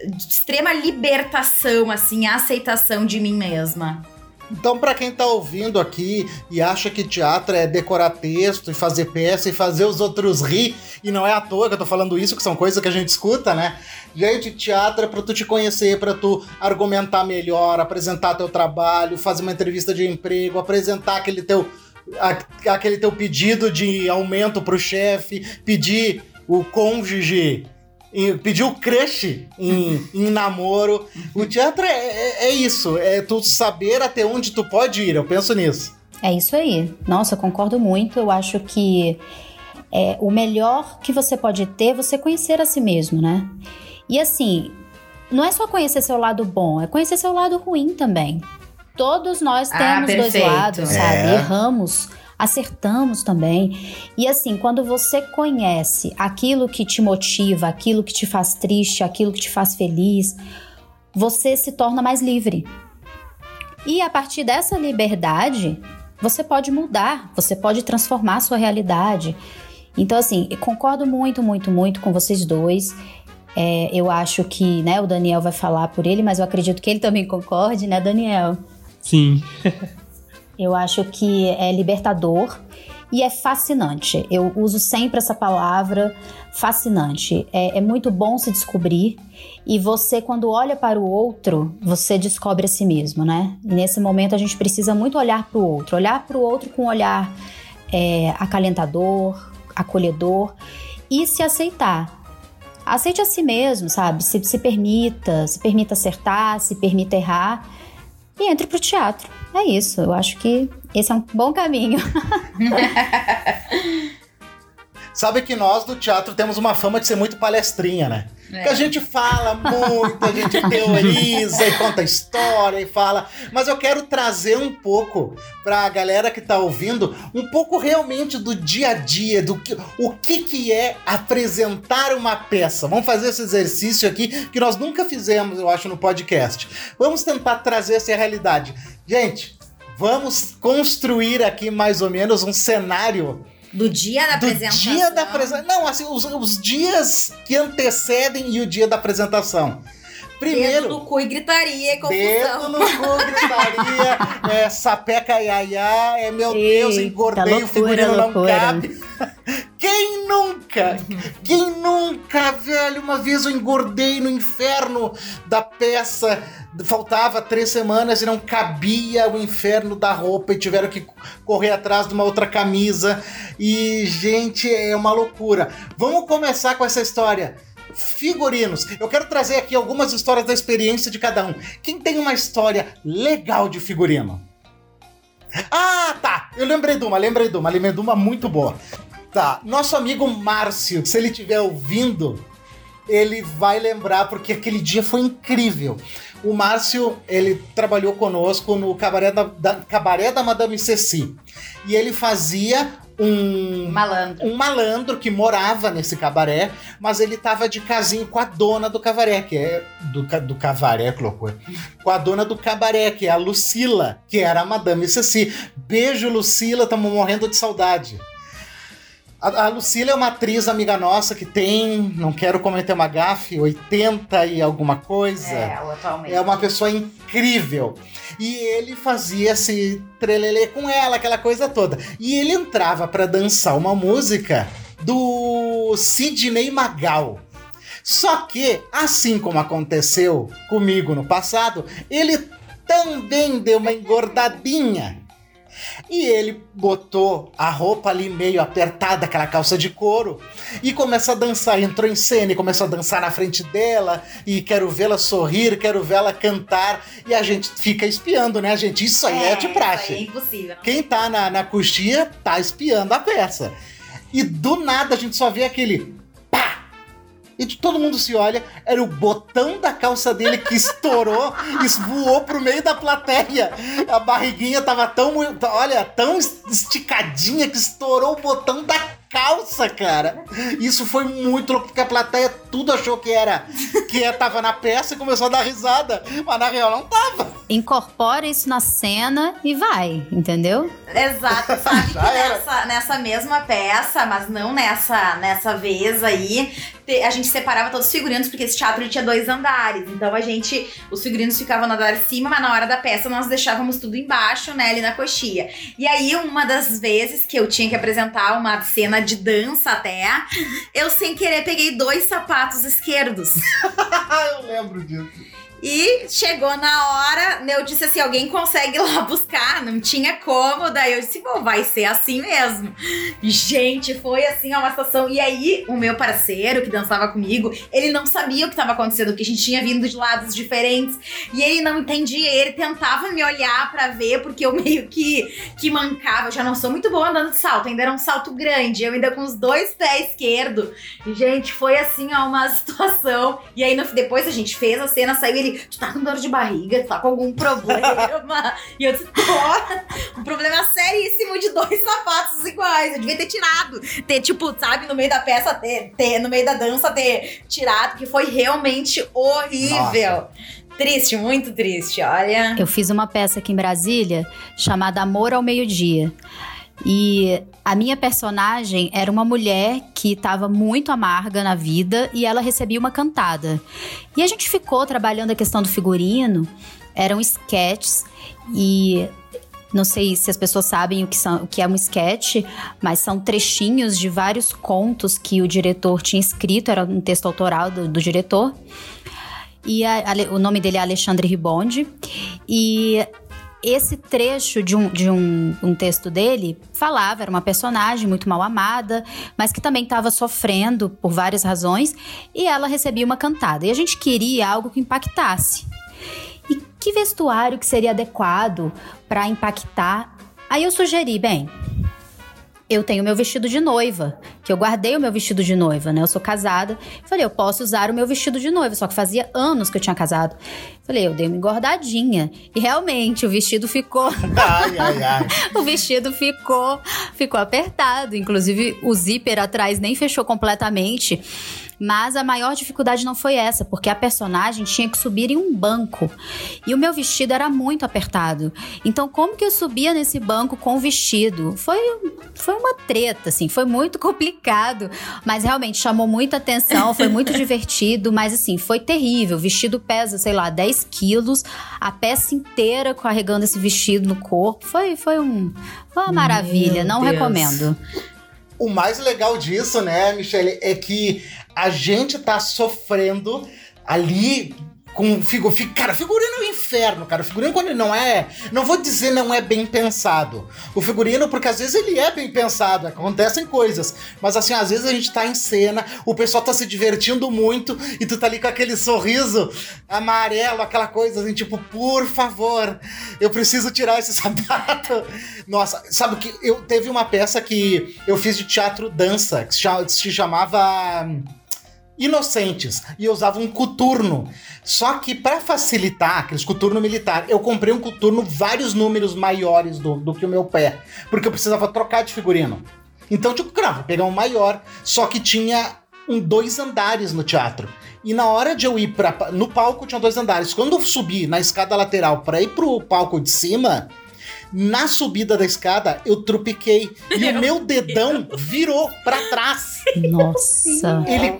de extrema libertação, assim, aceitação de mim mesma. Então, para quem tá ouvindo aqui e acha que teatro é decorar texto e fazer peça e fazer os outros rir, e não é à toa que eu tô falando isso, que são coisas que a gente escuta, né? Gente, teatro é pra tu te conhecer, para tu argumentar melhor, apresentar teu trabalho, fazer uma entrevista de emprego, apresentar aquele teu aquele teu pedido de aumento pro chefe, pedir o cônjuge pedir o crush em, em namoro. O teatro é, é, é, isso, é tu saber até onde tu pode ir, eu penso nisso. É isso aí. Nossa, eu concordo muito. Eu acho que é, o melhor que você pode ter é você conhecer a si mesmo, né? E assim, não é só conhecer seu lado bom, é conhecer seu lado ruim também. Todos nós ah, temos ah, dois lados, sabe? É. Erramos acertamos também. E assim, quando você conhece aquilo que te motiva, aquilo que te faz triste, aquilo que te faz feliz, você se torna mais livre. E a partir dessa liberdade, você pode mudar, você pode transformar a sua realidade. Então, assim, concordo muito, muito, muito com vocês dois. É, eu acho que, né, o Daniel vai falar por ele, mas eu acredito que ele também concorde, né, Daniel? Sim. Eu acho que é libertador e é fascinante. Eu uso sempre essa palavra fascinante. É, é, muito bom se descobrir e você, quando olha para o outro, você descobre a si mesmo, né? E nesse momento a gente precisa muito olhar para o outro, olhar para o outro com um olhar é, acalentador, acolhedor e se aceitar. Aceite a si mesmo, sabe? Se, se permita, se permita acertar, se permita errar e entre pro teatro. É isso, eu acho que esse é um bom caminho. Sabe que nós do teatro temos uma fama de ser muito palestrinha, né? É. Que a gente fala muito, a gente teoriza e conta história e fala. Mas eu quero trazer um pouco pra galera que tá ouvindo, um pouco realmente do dia a dia, do que, o que, que é apresentar uma peça. Vamos fazer esse exercício aqui que nós nunca fizemos, eu acho, no podcast. Vamos tentar trazer essa realidade. Gente, vamos construir aqui mais ou menos um cenário do dia da do apresentação. dia da apresentação. Não, assim, os, os dias que antecedem e o dia da apresentação. Primeiro. Dedo no cu e gritaria e confusão. Dedo no cu, gritaria, é, sapeca iaiá, é meu Deus, engordei, loucura, o figurino não cabe. Quem nunca? Quem nunca, velho? Uma vez eu engordei no inferno da peça. Faltava três semanas e não cabia o inferno da roupa e tiveram que correr atrás de uma outra camisa. E, gente, é uma loucura. Vamos começar com essa história. Figurinos. Eu quero trazer aqui algumas histórias da experiência de cada um. Quem tem uma história legal de figurino? Ah, tá. Eu lembrei de uma, lembrei de uma, lembrei de uma muito boa. Tá. Nosso amigo Márcio, se ele estiver ouvindo, ele vai lembrar porque aquele dia foi incrível. O Márcio, ele trabalhou conosco no cabaré da, da- cabaré da Madame Ceci. E ele fazia um Malandro. um malandro que morava nesse cabaré, mas ele tava de casinho com a dona do cabaré, que é do, do cabaré, loucura. Com a dona do cabaré, que é a Lucila, que era a Madame Ceci. Beijo, Lucila, estamos morrendo de saudade. A, a Lucila é uma atriz amiga nossa que tem, não quero cometer uma gafe, 80 e alguma coisa. É, atualmente. É uma pessoa incrível. E ele fazia esse trelelê com ela, aquela coisa toda. E ele entrava pra dançar uma música do Sidney Magal. Só que, assim como aconteceu comigo no passado, ele também deu uma engordadinha. E ele botou a roupa ali meio apertada, aquela calça de couro, e começa a dançar. Entrou em cena e começou a dançar na frente dela. E quero vê-la sorrir, quero vê-la cantar. E a gente fica espiando, né, gente? Isso aí é, de praxe. É impossível. Quem tá na, na coxia tá espiando a peça. E do nada a gente só vê aquele! E todo mundo se olha, era o botão da calça dele que estourou e voou pro meio da plateia. A barriguinha tava tão, olha, tão es- esticadinha que estourou o botão da calça, cara. Isso foi muito louco, porque a plateia tudo achou que era que tava na peça e começou a dar risada. Mas na real não tava. Incorpora isso na cena e vai, entendeu? Exato, sabe que nessa, nessa mesma peça, mas não nessa, nessa vez aí, a gente separava todos os figurinos, porque esse teatro tinha dois andares. Então a gente, os figurinos ficavam no andar de cima, mas na hora da peça nós deixávamos tudo embaixo, né, ali na coxia. E aí, uma das vezes que eu tinha que apresentar uma cena de dança até, eu sem querer peguei dois sapatos esquerdos. eu lembro disso. E chegou na hora, eu disse assim: alguém consegue ir lá buscar? Não tinha como. Daí eu disse: bom, vai ser assim mesmo. Gente, foi assim ó, uma situação. E aí, o meu parceiro que dançava comigo, ele não sabia o que estava acontecendo, porque a gente tinha vindo de lados diferentes. E ele não entendia, ele tentava me olhar pra ver, porque eu meio que, que mancava. Eu já não sou muito boa andando de salto, ainda era um salto grande. Eu ainda com os dois pés esquerdos. E, gente, foi assim, ó, uma situação. E aí, no- depois a gente fez a cena, saiu ele, tu tá com dor de barriga, tu tá com algum problema. e eu disse, pô, um problema seríssimo de dois sapatos iguais. Eu devia ter tirado. Ter, tipo, sabe, no meio da peça, ter, ter no meio da dança, ter tirado, que foi realmente horrível. Triste, muito triste, olha. Eu fiz uma peça aqui em Brasília chamada Amor ao Meio-Dia. E a minha personagem era uma mulher que estava muito amarga na vida e ela recebia uma cantada. E a gente ficou trabalhando a questão do figurino, eram sketches e não sei se as pessoas sabem o que, são, o que é um sketch, mas são trechinhos de vários contos que o diretor tinha escrito, era um texto autoral do, do diretor. E a- Ale- o nome dele é Alexandre Ribonde. E esse trecho de, um, de um, um texto dele falava, era uma personagem muito mal amada, mas que também estava sofrendo por várias razões, e ela recebia uma cantada. E a gente queria algo que impactasse. E que vestuário que seria adequado para impactar? Aí eu sugeri, bem, eu tenho meu vestido de noiva, que eu guardei o meu vestido de noiva, né? Eu sou casada. Falei, eu posso usar o meu vestido de noiva, só que fazia anos que eu tinha casado. Falei, eu dei uma engordadinha. E realmente, o vestido ficou. Ai, ai, ai. o vestido ficou, ficou apertado. Inclusive, o zíper atrás nem fechou completamente. Mas a maior dificuldade não foi essa, porque a personagem tinha que subir em um banco. E o meu vestido era muito apertado. Então, como que eu subia nesse banco com o vestido? Foi, foi uma treta, assim, foi muito complicado. Mas realmente chamou muita atenção, foi muito divertido. Mas assim, foi terrível. O vestido pesa, sei lá, 10 quilos, a peça inteira carregando esse vestido no corpo. Foi, foi, um, foi uma maravilha, Meu não Deus. recomendo. O mais legal disso, né, Michele, é que a gente tá sofrendo ali com figu, fi- cara, figurino é um inferno, cara. O figurino quando ele não é, não vou dizer não é bem pensado. O figurino porque às vezes ele é bem pensado, acontecem coisas, mas assim, às vezes a gente tá em cena, o pessoal tá se divertindo muito e tu tá ali com aquele sorriso amarelo, aquela coisa assim, tipo, por favor, eu preciso tirar esse sapato. Nossa, sabe que eu teve uma peça que eu fiz de teatro dança, que se cha- se chamava Inocentes, e eu usava um coturno. Só que para facilitar, aqueles coturno militar, eu comprei um coturno vários números maiores do, do que o meu pé, porque eu precisava trocar de figurino. Então, tipo, claro, vou pegar um maior, só que tinha um dois andares no teatro. E na hora de eu ir para no palco tinha dois andares. Quando eu subi na escada lateral para ir pro palco de cima, na subida da escada eu tropiquei e o meu dedão virou para trás. Nossa. Ele,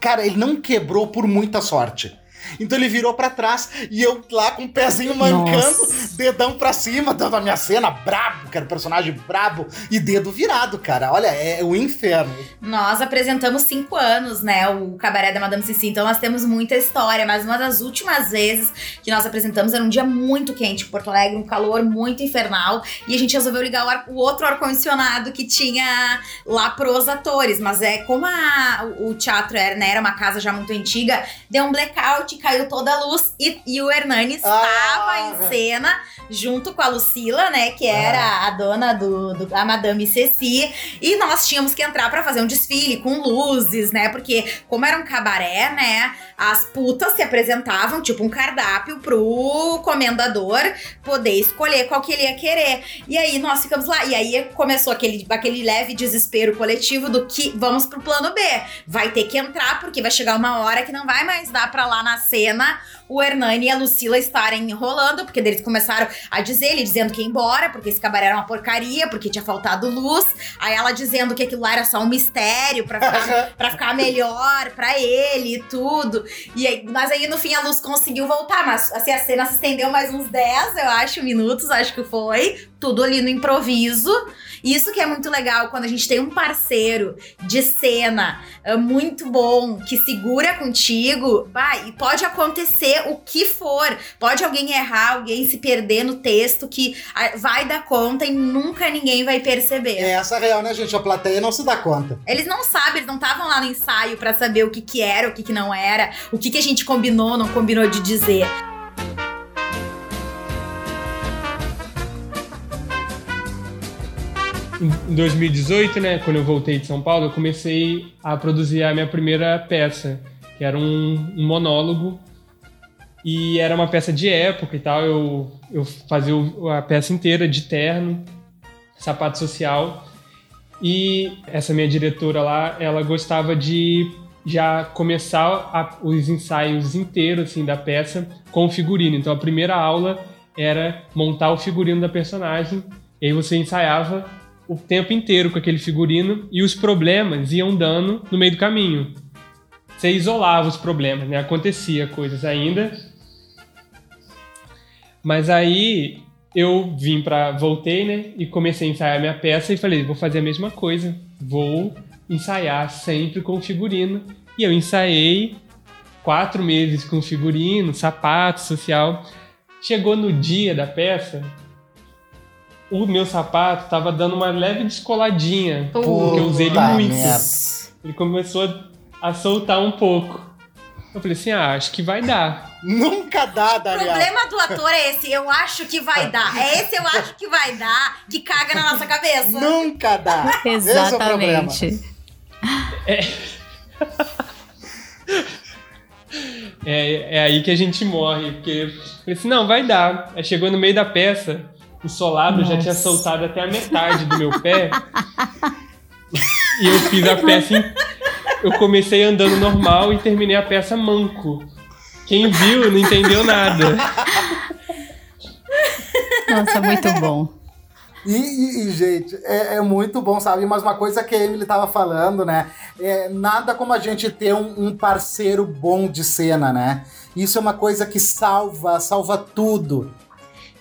cara, ele não quebrou por muita sorte. Então ele virou pra trás e eu lá com o pezinho mancando, Nossa. dedão pra cima, dando a minha cena, brabo, que era personagem brabo, e dedo virado, cara. Olha, é o inferno. Nós apresentamos cinco anos, né? O Cabaré da Madame Cici, então nós temos muita história, mas uma das últimas vezes que nós apresentamos era um dia muito quente em Porto Alegre, um calor muito infernal, e a gente resolveu ligar o, ar- o outro ar-condicionado que tinha lá pros atores, mas é como a- o teatro era, né, era uma casa já muito antiga, deu um blackout, caiu toda a luz e, e o Hernani estava Ah. em cena junto com a Lucila, né, que era a dona do, do a Madame Ceci, e nós tínhamos que entrar pra fazer um desfile com luzes, né? Porque, como era um cabaré, né? As putas se apresentavam, tipo, um cardápio pro comendador poder escolher qual que ele ia querer. E aí nós ficamos lá. E aí começou aquele, aquele leve desespero coletivo do que vamos pro plano B. Vai ter que entrar, porque vai chegar uma hora que não vai mais dar pra lá na cena o Hernani e a Lucila estarem enrolando, porque eles começaram a dizer, ele dizendo que ia embora, porque esse cabaré era uma porcaria, porque tinha faltado luz. Aí ela dizendo que aquilo lá era só um mistério pra ficar, pra ficar melhor pra ele e tudo. E aí, mas aí no fim a luz conseguiu voltar, mas assim, a cena se estendeu mais uns 10, eu acho, minutos, acho que foi. Tudo ali no improviso. Isso que é muito legal quando a gente tem um parceiro de cena é, muito bom, que segura contigo, vai, e pode acontecer o que for. Pode alguém errar, alguém se perder no texto, que ah, vai dar conta e nunca ninguém vai perceber. É essa a real, né, gente? A plateia não se dá conta. Eles não sabem, eles não estavam lá no ensaio pra saber o que que era, o que que não era, o que que a gente combinou, não combinou de dizer. Em 2018, né, quando eu voltei de São Paulo, eu comecei a produzir a minha primeira peça, que era um, um monólogo. E era uma peça de época e tal. Eu, eu fazia a peça inteira de terno, sapato social. E essa minha diretora lá, ela gostava de já começar a- os ensaios inteiros assim, da peça com o figurino. Então a primeira aula era montar o figurino da personagem. E aí você ensaiava o tempo inteiro com aquele figurino e os problemas iam dando no meio do caminho. Você isolava os problemas, né? Acontecia coisas ainda. Mas aí eu vim pra. voltei, né? E comecei a ensaiar minha peça e falei, vou fazer a mesma coisa. Vou ensaiar sempre com figurino. E eu ensaiei quatro meses com figurino, sapato, social. Chegou no dia da peça, o meu sapato tava dando uma leve descoladinha. porque eu usei ele Puta muito. merda. Ele começou a, a soltar um pouco. Eu falei assim, ah, acho que vai dar. Nunca dá, Daniel. O problema do ator é esse, eu acho que vai dar. É esse eu acho que vai dar, que caga na nossa cabeça. Nunca dá. Exatamente. É, é, é aí que a gente morre, porque eu falei assim, não, vai dar. Aí chegou no meio da peça, o solado Nossa. já tinha soltado até a metade do meu pé. e eu fiz a peça. Em... Eu comecei andando normal e terminei a peça manco. Quem viu não entendeu nada. Nossa, muito bom. E, e, e, gente, é, é, muito bom, sabe? Mas uma coisa que a Emily tava falando, né? É nada como a gente ter um, um parceiro bom de cena, né? Isso é uma coisa que salva, salva tudo.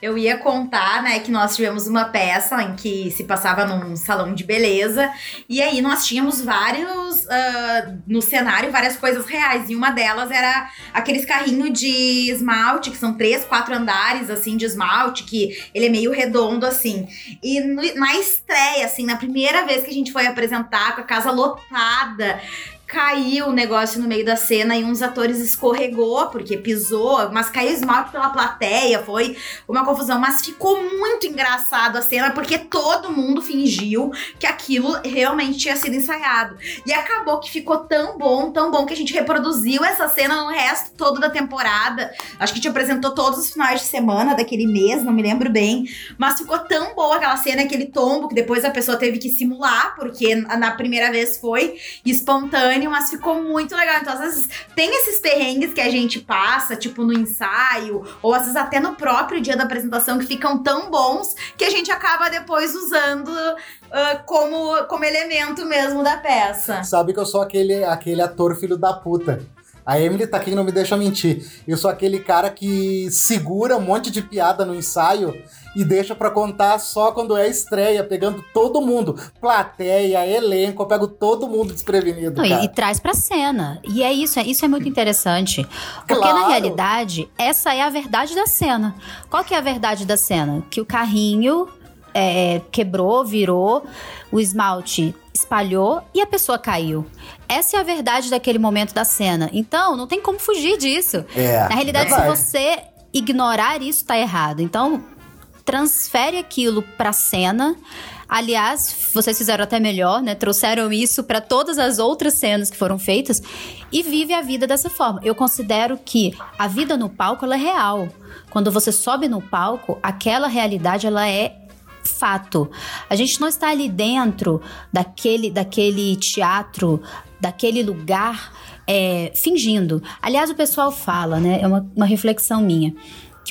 Eu ia contar, né, que nós tivemos uma peça em que se passava num salão de beleza. E aí nós tínhamos vários. Uh, no cenário, várias coisas reais. E uma delas era aqueles carrinhos de esmalte, que são três, quatro andares, assim, de esmalte, que ele é meio redondo, assim. E no, na estreia, assim, na primeira vez que a gente foi apresentar, com a casa lotada, caiu o negócio no meio da cena e uns atores escorregou porque pisou, mas caiu esmalte pela plateia, foi uma confusão, mas ficou muito engraçado a cena porque todo mundo fingiu que aquilo realmente tinha sido ensaiado. E acabou que ficou tão bom, tão bom que a gente reproduziu essa cena no resto todo da temporada. Acho que te apresentou todos os finais de semana daquele mês, não me lembro bem, mas ficou tão boa aquela cena, aquele tombo que depois a pessoa teve que simular, porque na primeira vez foi espontâneo mas ficou muito legal. Então, às vezes, tem esses perrengues que a gente passa, tipo no ensaio, ou às vezes até no próprio dia da apresentação, que ficam tão bons que a gente acaba depois usando uh, como, como elemento mesmo da peça. Sabe que eu sou aquele, aquele ator filho da puta. A Emily tá aqui não me deixa mentir. Eu sou aquele cara que segura um monte de piada no ensaio e deixa para contar só quando é estreia, pegando todo mundo, plateia, elenco, eu pego todo mundo desprevenido. Não, e, e, traz pra cena. E é isso, é, isso é muito interessante. Porque claro. na realidade, essa é a verdade da cena. Qual que é a verdade da cena? Que o carrinho é, quebrou, virou, o esmalte espalhou e a pessoa caiu. Essa é a verdade daquele momento da cena. Então, não tem como fugir disso. É, Na realidade, se você ignorar isso, tá errado. Então, transfere aquilo pra cena. Aliás, vocês fizeram até melhor, né? Trouxeram isso para todas as outras cenas que foram feitas e vive a vida dessa forma. Eu considero que a vida no palco ela é real. Quando você sobe no palco, aquela realidade ela é fato. A gente não está ali dentro daquele, daquele teatro, daquele lugar é, fingindo. Aliás, o pessoal fala, né? É uma, uma reflexão minha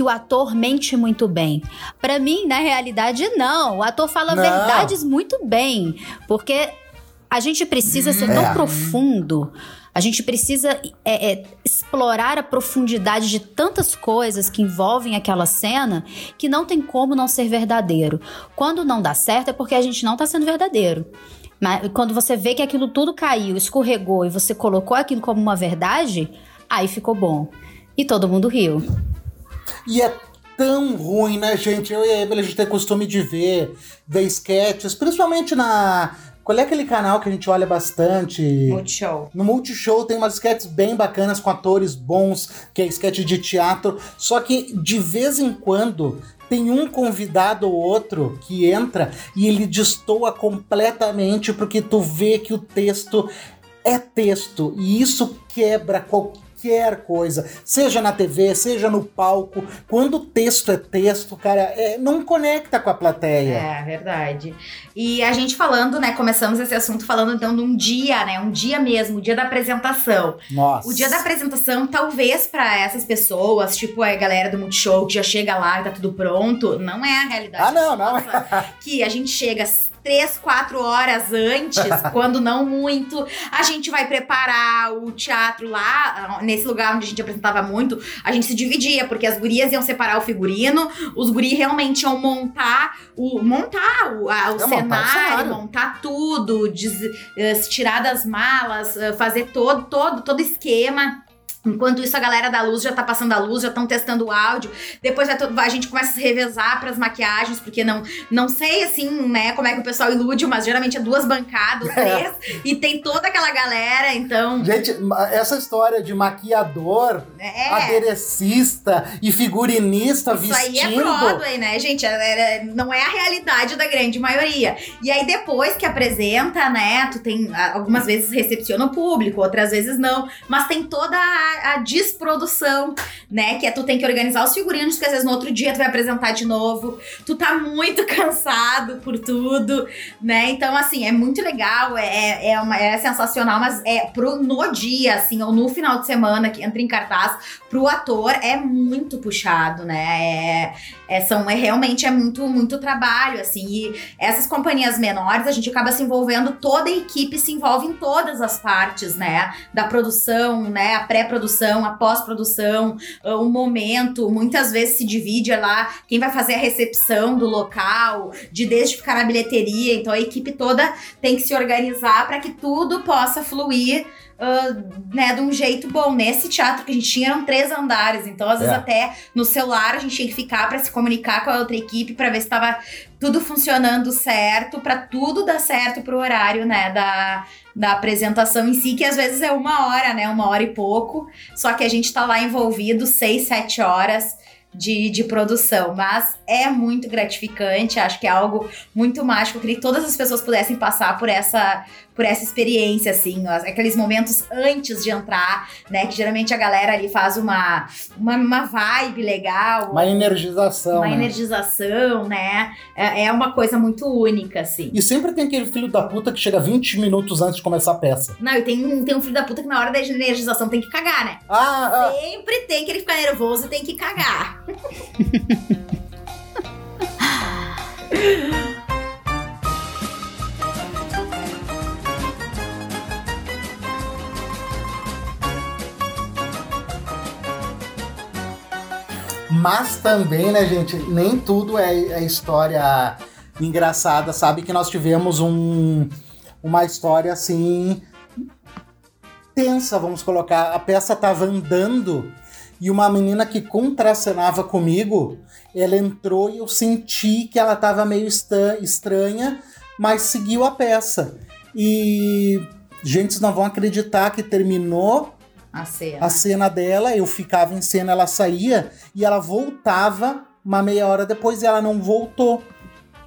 que o ator mente muito bem. Para mim, na realidade, não. O ator fala não. verdades muito bem, porque a gente precisa ser tão é. profundo. A gente precisa é, é, explorar a profundidade de tantas coisas que envolvem aquela cena que não tem como não ser verdadeiro. Quando não dá certo é porque a gente não está sendo verdadeiro. Mas quando você vê que aquilo tudo caiu, escorregou e você colocou aquilo como uma verdade, aí ficou bom. E todo mundo riu. E é tão ruim, né, gente? Eu e a Evelyn, a gente tem costume de ver, ver sketches, principalmente na. Qual é aquele canal que a gente olha bastante? Multishow. No Multishow tem umas sketches bem bacanas com atores bons, que é sketch de teatro. Só que de vez em quando tem um convidado ou outro que entra e ele destoa completamente porque tu vê que o texto é texto e isso quebra qualquer qualquer coisa, seja na TV, seja no palco. Quando o texto é texto, cara, é, não conecta com a plateia. É, verdade. E a gente falando, né, começamos esse assunto falando então de um dia, né, um dia mesmo, o dia da apresentação. Nossa. O dia da apresentação, talvez para essas pessoas, tipo a galera do Multishow que já chega lá e tá tudo pronto, não é a realidade. Ah, não, não. que a gente chega três, quatro horas antes, quando não muito, a gente vai preparar o teatro lá, nesse lugar onde a gente apresentava muito, a gente se dividia, porque as gurias iam separar o figurino, os guris realmente iam montar o montar o, a, o, cenário, montar, o cenário, montar tudo, des, uh, tirar das malas, uh, fazer todo, todo, todo esquema. Enquanto isso, a galera da luz já tá passando a luz, já estão testando o áudio. Depois a gente começa a se revezar pras maquiagens, porque não, não sei, assim, né, como é que o pessoal ilude, mas geralmente é duas bancadas, é. três, é. e tem toda aquela galera, então... Gente, essa história de maquiador, é. aderecista e figurinista isso vestindo... Isso aí é Broadway, né, gente? É, é, não é a realidade da grande maioria. E aí, depois que apresenta, né, tu tem... Algumas vezes recepciona o público, outras vezes não, mas tem toda a a, desprodução, né? Que é tu tem que organizar os figurinos, que às vezes no outro dia tu vai apresentar de novo. Tu tá muito cansado por tudo, né? Então, assim, é muito legal, é, é, uma, é sensacional, mas é pro, no dia, assim, ou no final de semana que entra em cartaz, pro ator é muito puxado, né? É, é, são, é realmente é muito, muito trabalho, assim. E essas companhias menores, a gente acaba se envolvendo, toda a equipe se envolve em todas as partes, né? Da produção, né? A pré-produção produção, a pós-produção, ah, o momento, muitas vezes se divide lá quem vai fazer a recepção do local, de desde ficar na bilheteria, então a equipe toda tem que se organizar para que tudo possa fluir Uh, né, de um jeito bom. Nesse teatro que a gente tinha eram três andares, então às vezes é. até no celular a gente tinha que ficar para se comunicar com a outra equipe para ver se estava tudo funcionando certo, para tudo dar certo pro horário, né, da, da apresentação em si, que às vezes é uma hora, né, uma hora e pouco, só que a gente tá lá envolvido seis, sete horas de, de produção, mas é muito gratificante, acho que é algo muito mágico. Eu queria que todas as pessoas pudessem passar por essa por essa experiência, assim, aqueles momentos antes de entrar, né? Que geralmente a galera ali faz uma, uma, uma vibe legal. Uma energização. Uma né? energização, né? É, é, uma coisa muito única, assim. E sempre tem aquele filho da puta que chega 20 minutos antes de começar a peça. Não, e tem, tem um filho da puta que na hora da energização tem que cagar, né? Ah, ah. Sempre tem que ele ficar nervoso e tem que cagar. Mas também, né, gente, nem tudo é, é história engraçada. Sabe que nós tivemos um, uma história assim tensa, vamos colocar. A peça tava andando e uma menina que contracenava comigo, ela entrou e eu senti que ela tava meio estranha, mas seguiu a peça. E gente, vocês não vão acreditar que terminou a cena. a cena dela, eu ficava em cena, ela saía e ela voltava uma meia hora depois e ela não voltou.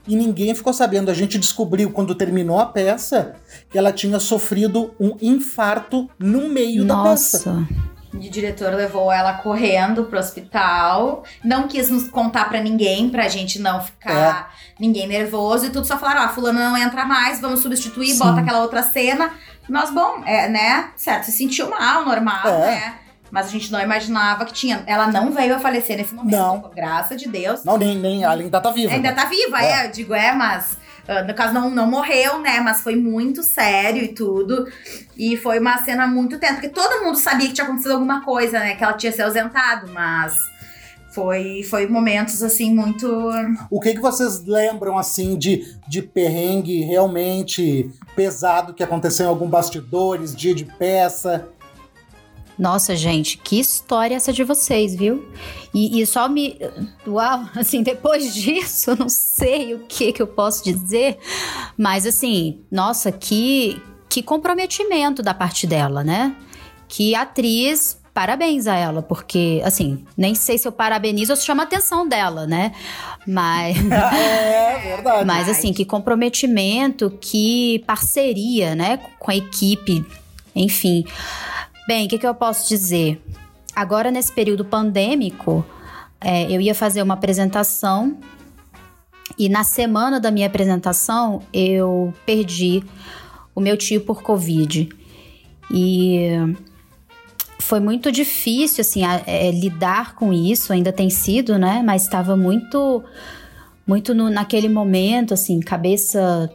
E ninguém ficou sabendo. A gente descobriu quando terminou a peça que ela tinha sofrido um infarto no meio Nossa. da peça. O diretor levou ela correndo pro hospital, não quis nos contar para ninguém, pra gente não ficar é. ninguém nervoso e tudo, só falaram: ó, fulano não entra mais, vamos substituir, Sim. bota aquela outra cena. Nós, bom, é, né? Certo, se sentiu mal, normal, é. né? Mas a gente não imaginava que tinha. Ela não veio a falecer nesse momento. Não. Graças de Deus. Não, nem, nem ela ainda tá viva. Ainda né? tá viva, é. é. Eu digo, é, mas. Uh, no caso, não, não morreu, né? Mas foi muito sério e tudo. E foi uma cena muito tensa. Porque todo mundo sabia que tinha acontecido alguma coisa, né? Que ela tinha se ausentado, mas foi, foi momentos assim muito. O que, que vocês lembram assim de, de perrengue realmente pesado que aconteceu em algum bastidores, dia de peça? Nossa, gente, que história essa de vocês, viu? E, e, só me. Uau, assim, depois disso, eu não sei o que, que eu posso dizer, mas assim, nossa, que, que comprometimento da parte dela, né? Que atriz parabéns a ela, porque, assim, nem sei se eu parabenizo ou se chama a atenção dela, né? Mas. é, verdade. Mas, assim, que comprometimento, que parceria, né, com a equipe, enfim. Bem, o que, que eu posso dizer? Agora, nesse período pandêmico, é, eu ia fazer uma apresentação e na semana da minha apresentação eu perdi o meu tio por Covid. E foi muito difícil, assim, a, é, lidar com isso, ainda tem sido, né? Mas estava muito, muito no, naquele momento, assim, cabeça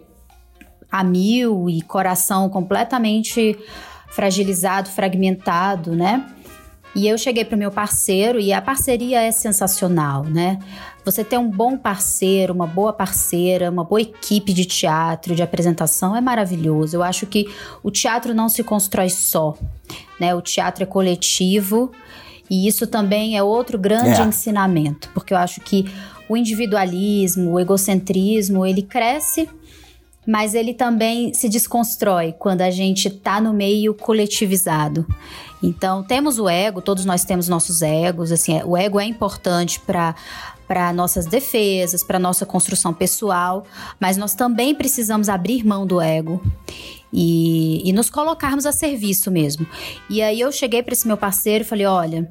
a mil e coração completamente fragilizado, fragmentado, né? E eu cheguei pro meu parceiro e a parceria é sensacional, né? Você ter um bom parceiro, uma boa parceira, uma boa equipe de teatro, de apresentação é maravilhoso. Eu acho que o teatro não se constrói só, né? O teatro é coletivo e isso também é outro grande é. ensinamento, porque eu acho que o individualismo, o egocentrismo, ele cresce mas ele também se desconstrói quando a gente tá no meio coletivizado. Então, temos o ego, todos nós temos nossos egos, assim, é, o ego é importante para para nossas defesas, para nossa construção pessoal, mas nós também precisamos abrir mão do ego e, e nos colocarmos a serviço mesmo. E aí eu cheguei para esse meu parceiro e falei: olha,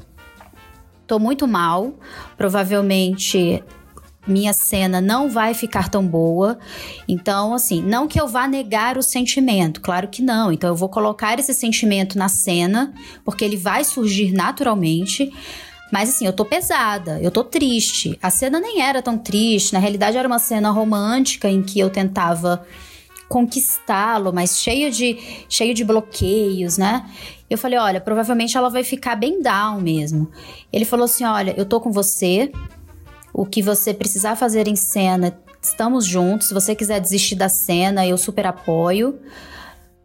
tô muito mal, provavelmente minha cena não vai ficar tão boa. Então, assim, não que eu vá negar o sentimento, claro que não. Então, eu vou colocar esse sentimento na cena, porque ele vai surgir naturalmente. Mas assim, eu tô pesada, eu tô triste. A cena nem era tão triste, na realidade era uma cena romântica em que eu tentava conquistá-lo, mas cheio de cheio de bloqueios, né? Eu falei, olha, provavelmente ela vai ficar bem down mesmo. Ele falou assim, olha, eu tô com você, o que você precisar fazer em cena, estamos juntos. Se você quiser desistir da cena, eu super apoio.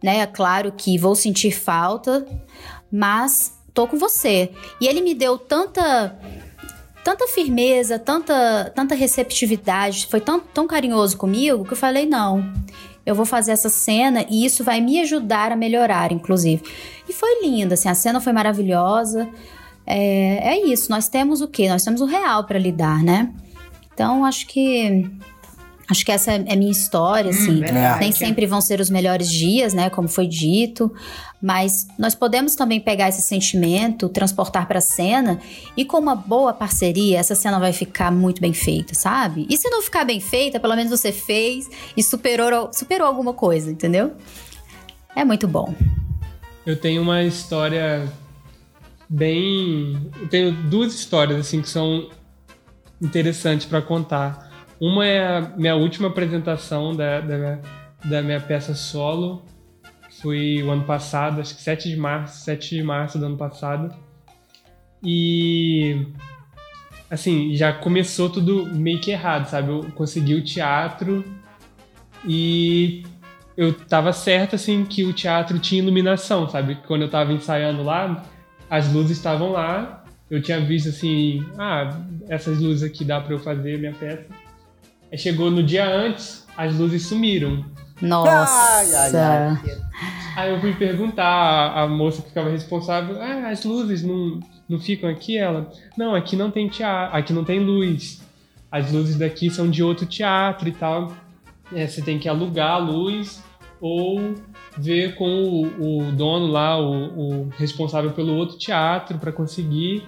Né? É claro que vou sentir falta, mas tô com você. E ele me deu tanta tanta firmeza, tanta, tanta receptividade, foi tão, tão carinhoso comigo que eu falei: não, eu vou fazer essa cena e isso vai me ajudar a melhorar, inclusive. E foi linda, assim, a cena foi maravilhosa. É, é isso, nós temos o quê? Nós temos o real para lidar, né? Então, acho que Acho que essa é a minha história, hum, assim. Hum, Nem sempre vão ser os melhores dias, né? Como foi dito. Mas nós podemos também pegar esse sentimento, transportar para a cena e com uma boa parceria, essa cena vai ficar muito bem feita, sabe? E se não ficar bem feita, pelo menos você fez e superou, superou alguma coisa, entendeu? É muito bom. Eu tenho uma história bem. Eu tenho duas histórias assim que são interessantes para contar. Uma é a minha última apresentação da, da, minha, da minha peça solo. Foi o ano passado, acho que 7 de março, 7 de março do ano passado. E assim, já começou tudo meio que errado, sabe? Eu consegui o teatro e eu tava certo assim que o teatro tinha iluminação, sabe? Quando eu tava ensaiando lá, as luzes estavam lá. Eu tinha visto assim, ah, essas luzes aqui dá para eu fazer minha peça. Aí chegou no dia antes, as luzes sumiram. Nossa! Ai, ai, ai. Aí eu fui perguntar a moça que ficava responsável, ah, as luzes não, não ficam aqui? Ela, não, aqui não tem teatro, aqui não tem luz. As luzes daqui são de outro teatro e tal. É, você tem que alugar a luz ou ver com o, o dono lá, o, o, responsável pelo outro teatro para conseguir.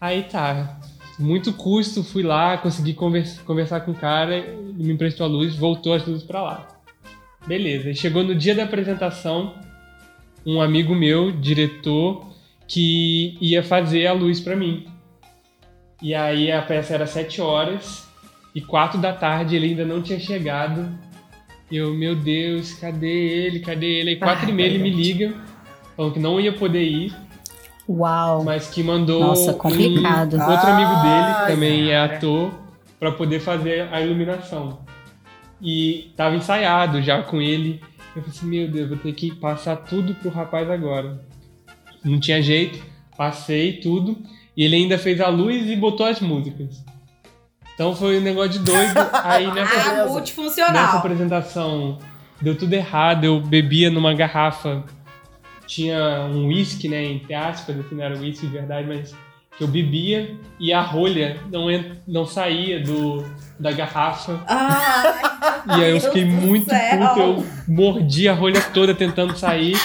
Aí tá, muito custo, fui lá, consegui conversa, conversar com o cara, ele me emprestou a luz, voltou as luzes para lá. Beleza, chegou no dia da apresentação, um amigo meu, diretor, que ia fazer a luz para mim. E aí a peça era 7 horas e 4 da tarde ele ainda não tinha chegado eu, meu Deus, cadê ele? Cadê ele? Aí quatro ah, e meia ele me liga, falando que não ia poder ir. Uau! Mas que mandou Nossa, complicado. Um, outro amigo dele, também é ator, para poder fazer a iluminação. E tava ensaiado já com ele. Eu falei assim, meu Deus, vou ter que passar tudo pro rapaz agora. Não tinha jeito, passei tudo. E ele ainda fez a luz e botou as músicas. Então foi um negócio de doido. Aí nessa, ah, multifuncional. nessa apresentação deu tudo errado. Eu bebia numa garrafa. Tinha um whisky, né? Entre aspas, assim, não era whisky de verdade, mas que eu bebia e a rolha não, não saía do, da garrafa. Ah, e aí eu fiquei muito puto, eu mordi a rolha toda tentando sair.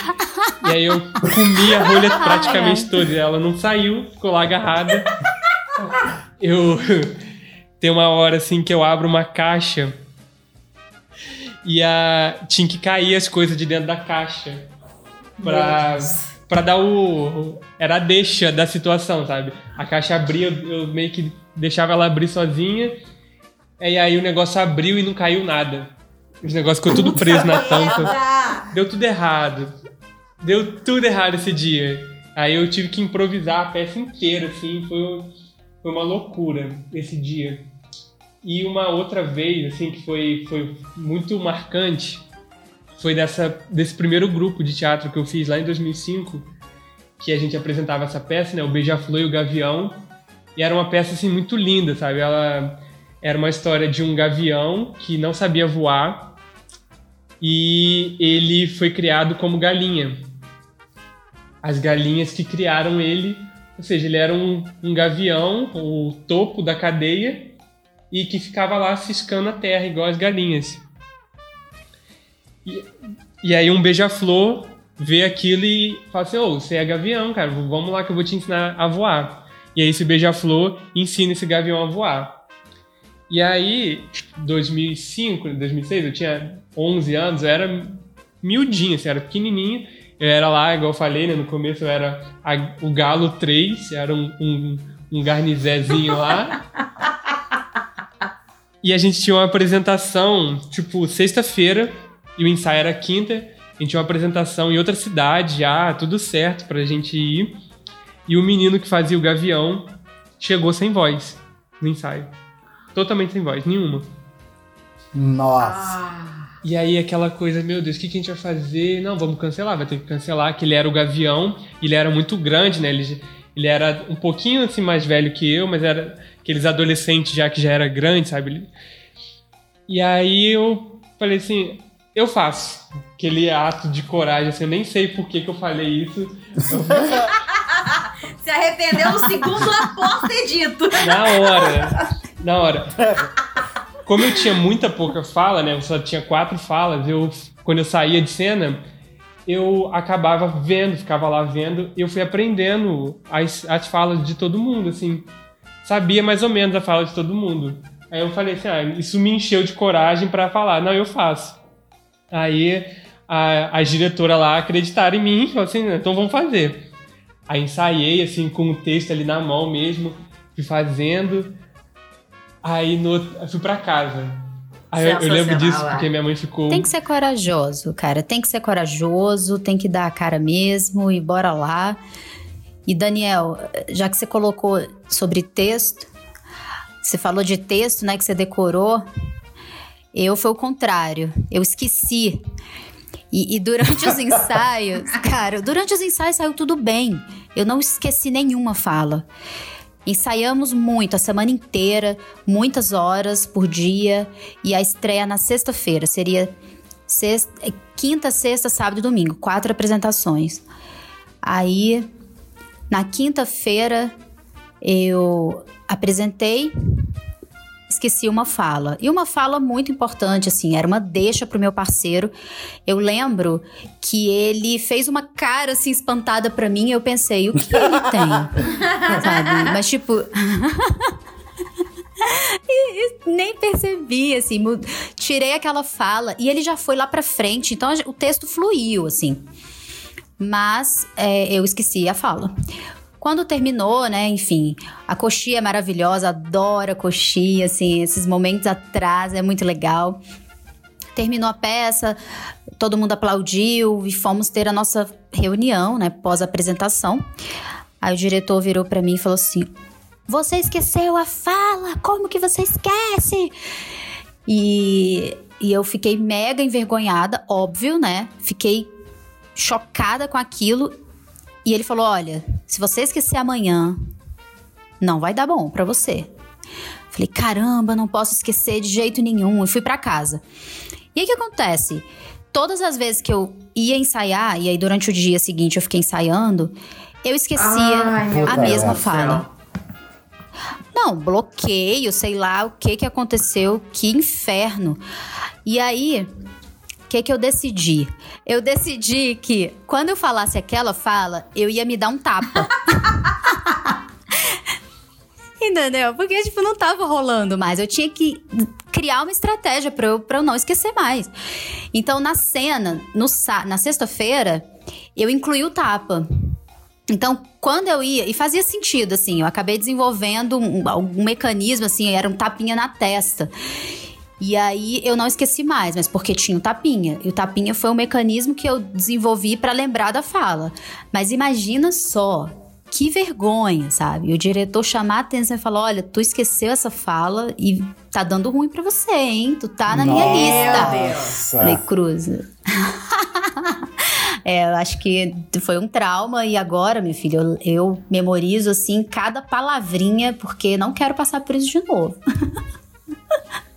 E aí eu comi a rolha praticamente toda. E ela não saiu, ficou lá agarrada. Eu tem uma hora assim que eu abro uma caixa e a tinha que cair as coisas de dentro da caixa pra, pra dar o. Era a deixa da situação, sabe? A caixa abria, eu meio que deixava ela abrir sozinha. E aí o negócio abriu e não caiu nada. Os negócios ficou tudo preso na tampa. Deu tudo errado. Deu tudo errado esse dia. Aí eu tive que improvisar a peça inteira, assim, foi, foi uma loucura esse dia. E uma outra vez, assim, que foi, foi muito marcante, foi dessa, desse primeiro grupo de teatro que eu fiz lá em 2005, que a gente apresentava essa peça, né, o Beija-Flor e o Gavião, e era uma peça, assim, muito linda, sabe? Ela era uma história de um gavião que não sabia voar e ele foi criado como galinha as galinhas que criaram ele, ou seja, ele era um, um gavião, o topo da cadeia, e que ficava lá ciscando a terra, igual as galinhas. E, e aí um beija-flor vê aquilo e fala assim, ô, oh, você é gavião, cara, vamos lá que eu vou te ensinar a voar. E aí esse beija-flor ensina esse gavião a voar. E aí, 2005, 2006, eu tinha 11 anos, eu era miudinho, assim, era pequenininho, eu era lá, igual eu falei, né? No começo eu era a, o Galo 3, era um, um, um garnizezinho lá. e a gente tinha uma apresentação, tipo, sexta-feira, e o ensaio era quinta. A gente tinha uma apresentação em outra cidade já, tudo certo pra gente ir. E o menino que fazia o gavião chegou sem voz no ensaio. Totalmente sem voz, nenhuma. Nossa. Ah. E aí aquela coisa, meu Deus, o que, que a gente vai fazer? Não, vamos cancelar, vai ter que cancelar, que ele era o Gavião, ele era muito grande, né? Ele, ele era um pouquinho assim mais velho que eu, mas era aqueles adolescentes já que já era grande, sabe? E aí eu falei assim, eu faço. Aquele ato de coragem, assim, eu nem sei por que, que eu falei isso. Se arrependeu no segundo após ter dito. Na hora. Na hora como eu tinha muita pouca fala, né? Eu só tinha quatro falas, eu quando eu saía de cena, eu acabava vendo, ficava lá vendo, e eu fui aprendendo as, as falas de todo mundo, assim. Sabia mais ou menos a fala de todo mundo. Aí eu falei assim, ah, isso me encheu de coragem para falar. Não, eu faço. Aí a, a diretora lá acreditaram em mim, falou assim, então vamos fazer. Aí ensaiei, assim, com o texto ali na mão mesmo, fui fazendo. Aí no, fui pra casa. Aí eu, eu, lembro disso porque minha mãe ficou. Tem que ser corajoso, cara. Tem que ser corajoso, tem que dar a cara mesmo e bora lá. E Daniel, já que você colocou sobre texto, você falou de texto, né, que você decorou. Eu foi o contrário. Eu esqueci. E, e durante os ensaios, cara, durante os ensaios saiu tudo bem. Eu não esqueci nenhuma fala. Ensaiamos muito, a semana inteira, muitas horas por dia, e a estreia na sexta-feira seria sexta, quinta, sexta, sábado e domingo, quatro apresentações. Aí, na quinta-feira, eu apresentei esqueci uma fala. E uma fala muito importante, assim, era uma deixa pro meu parceiro. Eu lembro que ele fez uma cara, assim, espantada para mim e eu pensei, o que ele tem? Sabe? Mas, tipo... E, e, nem percebi, assim, tirei aquela fala e ele já foi lá pra frente, então o texto fluiu, assim. Mas é, eu esqueci a fala. Quando terminou, né, enfim, a coxinha é maravilhosa, adoro a coxinha, assim, esses momentos atrás é muito legal. Terminou a peça, todo mundo aplaudiu e fomos ter a nossa reunião, né, pós-apresentação. Aí o diretor virou para mim e falou assim: Você esqueceu a fala? Como que você esquece? E, e eu fiquei mega envergonhada, óbvio, né? Fiquei chocada com aquilo e ele falou: Olha, se você esquecer amanhã, não vai dar bom para você. Falei: Caramba, não posso esquecer de jeito nenhum. E fui para casa. E aí o que acontece? Todas as vezes que eu ia ensaiar, e aí durante o dia seguinte eu fiquei ensaiando, eu esquecia Ai, a mesma fala. Não, bloqueio, sei lá o que que aconteceu, que inferno. E aí, que que eu decidi? Eu decidi que quando eu falasse aquela fala, eu ia me dar um tapa. Entendeu? Porque, tipo, não tava rolando mais. Eu tinha que criar uma estratégia pra eu, pra eu não esquecer mais. Então, na cena, no, na sexta-feira, eu incluí o tapa. Então, quando eu ia, e fazia sentido, assim, eu acabei desenvolvendo um, um mecanismo, assim, era um tapinha na testa. E aí eu não esqueci mais, mas porque tinha o tapinha. E o tapinha foi um mecanismo que eu desenvolvi para lembrar da fala. Mas imagina só, que vergonha, sabe? O diretor chamar a atenção e falar: olha, tu esqueceu essa fala e tá dando ruim para você, hein? Tu tá na Nossa. minha lista. Falei, cruza. é, eu acho que foi um trauma e agora, meu filho, eu, eu memorizo assim cada palavrinha porque não quero passar por isso de novo.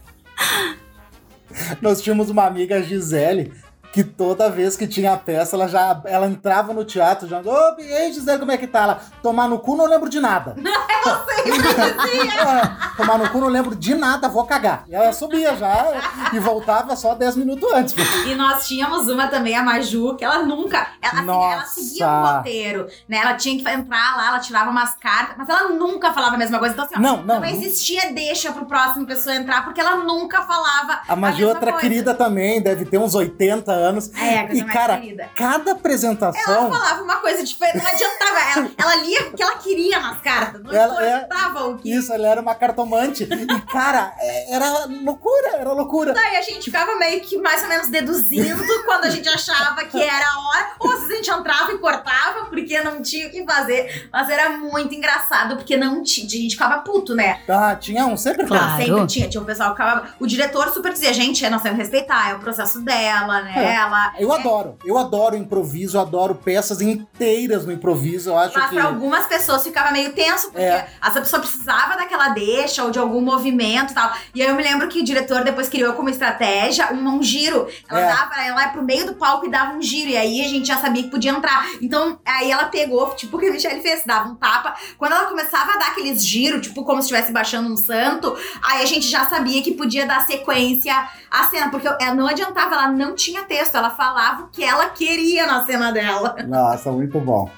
Nós tínhamos uma amiga, Gisele, que toda vez que tinha peça, ela já ela entrava no teatro já, ô, oh, ei, Gisele, como é que tá? Ela, tomar no cu, não lembro de nada. Eu sei, é, tomar no cu, não lembro de nada, vou cagar. E ela subia já e voltava só 10 minutos antes. E nós tínhamos uma também, a Maju, que ela nunca, ela, assim, ela seguia o roteiro, né? Ela tinha que entrar lá, ela tirava umas cartas, mas ela nunca falava a mesma coisa. Então, assim, ó, não, não, não existia deixa pro próximo pessoa entrar, porque ela nunca falava a Maju é outra coisa. querida também, deve ter uns 80 anos anos. É, a coisa e, cara, querida. cada apresentação. Ela falava uma coisa diferente, não adiantava. Ela, ela lia o que ela queria nas cartas, não ela, importava é, o que. Isso, ela era uma cartomante. e, cara, é, era loucura, era loucura. Daí a gente ficava meio que mais ou menos deduzindo quando a gente achava que era a hora, ou se a gente entrava e cortava, porque não tinha o que fazer. Mas era muito engraçado, porque não tinha. A gente ficava puto, né? Ah, tinha um, sempre claro. Sempre tinha. Tinha um pessoal que ficava. O diretor super dizia, gente, nós temos que respeitar, é o processo dela, né? É. Ela. Eu é... adoro. Eu adoro improviso, eu adoro peças inteiras no improviso. Eu acho Mas que. pra algumas pessoas ficava meio tenso, porque É. essa pessoa precisava daquela deixa ou de algum movimento e tal. E aí eu me lembro que o diretor depois criou como estratégia um, um giro. Ela É. dava, ela ia pro meio do palco e dava um giro. E aí a gente já sabia que podia entrar. Então, aí ela pegou, tipo o que a Michelle fez, dava um tapa. Quando ela começava a dar aqueles giros, tipo como se estivesse baixando um santo, aí a gente já sabia que podia dar sequência à cena. Porque ela não adiantava, ela não tinha texto, ela falava o que ela queria na cena dela. Nossa, muito bom.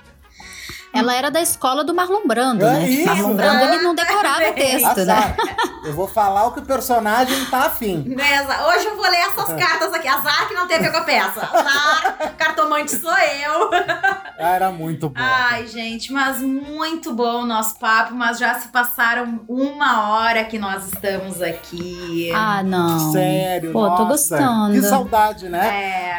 Ela era da escola do Marlon Brando, É né? isso, Marlon Brando, é. ele não decorava o texto, né? Eu vou falar o que o personagem tá afim. Beleza. Hoje eu vou ler essas cartas aqui. Azar que não tem a ver com a peça. Azar, cartomante sou eu. Ah, Era muito bom. Ai, gente, mas muito bom o nosso papo, mas já se passaram uma hora que nós estamos aqui. Ah, não. Sério, Pô, tô nossa. gostando. Que saudade, né?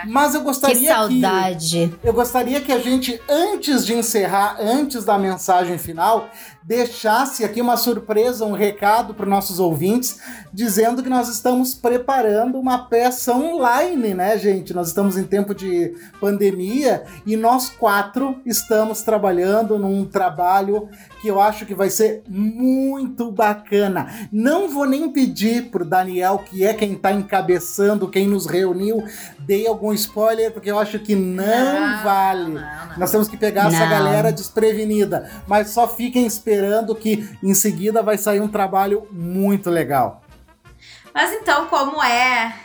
É. Mas eu gostaria Que saudade. eu gostaria que a gente, antes de encerrar, antes da mensagem final, deixasse aqui uma surpresa, um recado para nossos ouvintes, dizendo que nós estamos preparando uma peça online, né, gente? Nós estamos em tempo de pandemia e nós quatro estamos trabalhando num trabalho que eu acho que vai ser muito bacana. Não vou nem pedir pro Daniel, que é quem tá encabeçando, quem nos reuniu, dei algum spoiler, porque eu acho que não, vale. Não, não. Nós temos que pegar essa Não. galera desprevenida. Mas só fiquem esperando que em seguida vai sair um trabalho muito legal. Mas então, como é.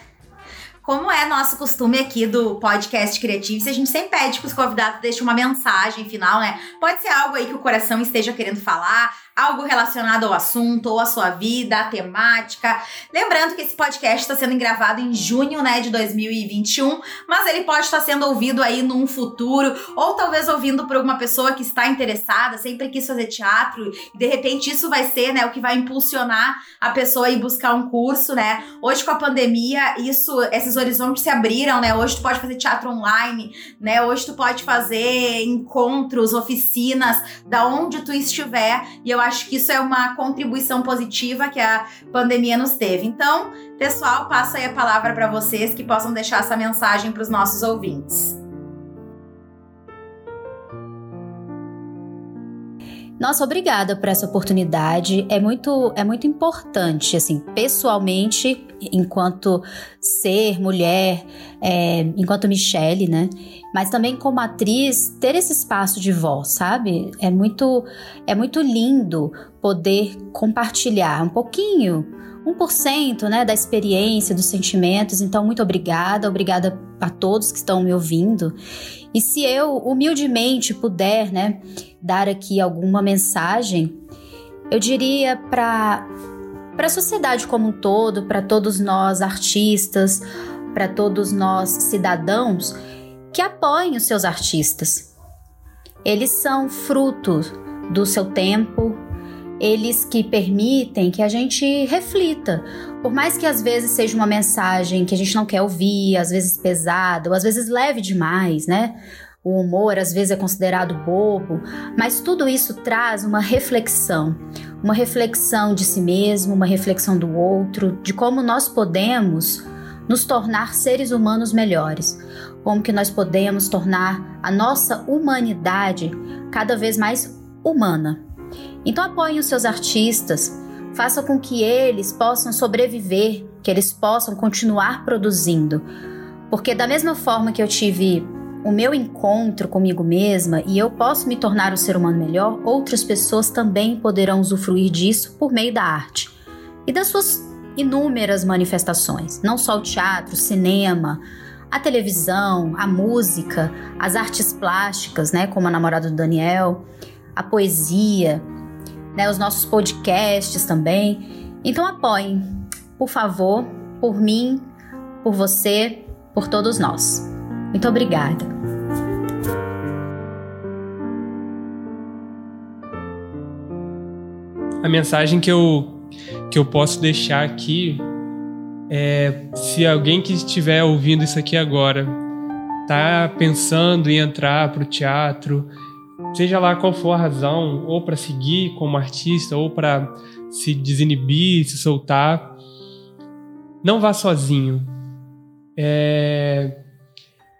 Como é nosso costume aqui do podcast Criativo, a gente sempre pede que os convidados deixem uma mensagem final, né? Pode ser algo aí que o coração esteja querendo falar, algo relacionado ao assunto, ou à sua vida, à temática. Lembrando que esse podcast está sendo gravado em junho, né, de 2021, mas ele pode estar sendo ouvido aí num futuro, ou talvez ouvindo por alguma pessoa que está interessada, sempre quis fazer teatro, e de repente isso vai ser, né, o que vai impulsionar a pessoa a ir buscar um curso, né? Hoje com a pandemia, isso, esses horizontes se abriram, né? Hoje tu pode fazer teatro online, né? Hoje tu pode fazer encontros, oficinas, da onde tu estiver, e eu acho que isso é uma contribuição positiva que a pandemia nos teve. Então, pessoal, passo aí a palavra para vocês que possam deixar essa mensagem para os nossos ouvintes. Nossa, obrigada por essa oportunidade. É muito, é muito importante, assim, pessoalmente, enquanto ser mulher, é, enquanto Michelle, né? Mas também como atriz, ter esse espaço de voz, sabe? É muito, é muito lindo poder compartilhar um pouquinho, 1%, né, da experiência, dos sentimentos. Então, muito obrigada, obrigada a todos que estão me ouvindo. E se eu humildemente puder, né, dar aqui alguma mensagem, eu diria para para a sociedade como um todo, para todos nós artistas, para todos nós cidadãos, que apoiem os seus artistas. Eles são fruto do seu tempo, eles que permitem que a gente reflita. Por mais que às vezes seja uma mensagem que a gente não quer ouvir, às vezes pesada, ou às vezes leve demais, né? O humor às vezes é considerado bobo, mas tudo isso traz uma reflexão, uma reflexão de si mesmo, uma reflexão do outro, de como nós podemos nos tornar seres humanos melhores, como que nós podemos tornar a nossa humanidade cada vez mais humana. Então apoie os seus artistas, faça com que eles possam sobreviver, que eles possam continuar produzindo. Porque da mesma forma que eu tive o meu encontro comigo mesma e eu posso me tornar um ser humano melhor, outras pessoas também poderão usufruir disso por meio da arte e das suas inúmeras manifestações, não só o teatro, o cinema, a televisão, a música, as artes plásticas, né, como a namorada do Daniel, a poesia, né, os nossos podcasts também. Então apoiem, por favor, por mim, por você, por todos nós. Muito obrigada. A mensagem que eu, que eu posso deixar aqui é: se alguém que estiver ouvindo isso aqui agora tá pensando em entrar para o teatro, seja lá qual for a razão, ou para seguir como artista, ou para se desinibir, se soltar, não vá sozinho. É,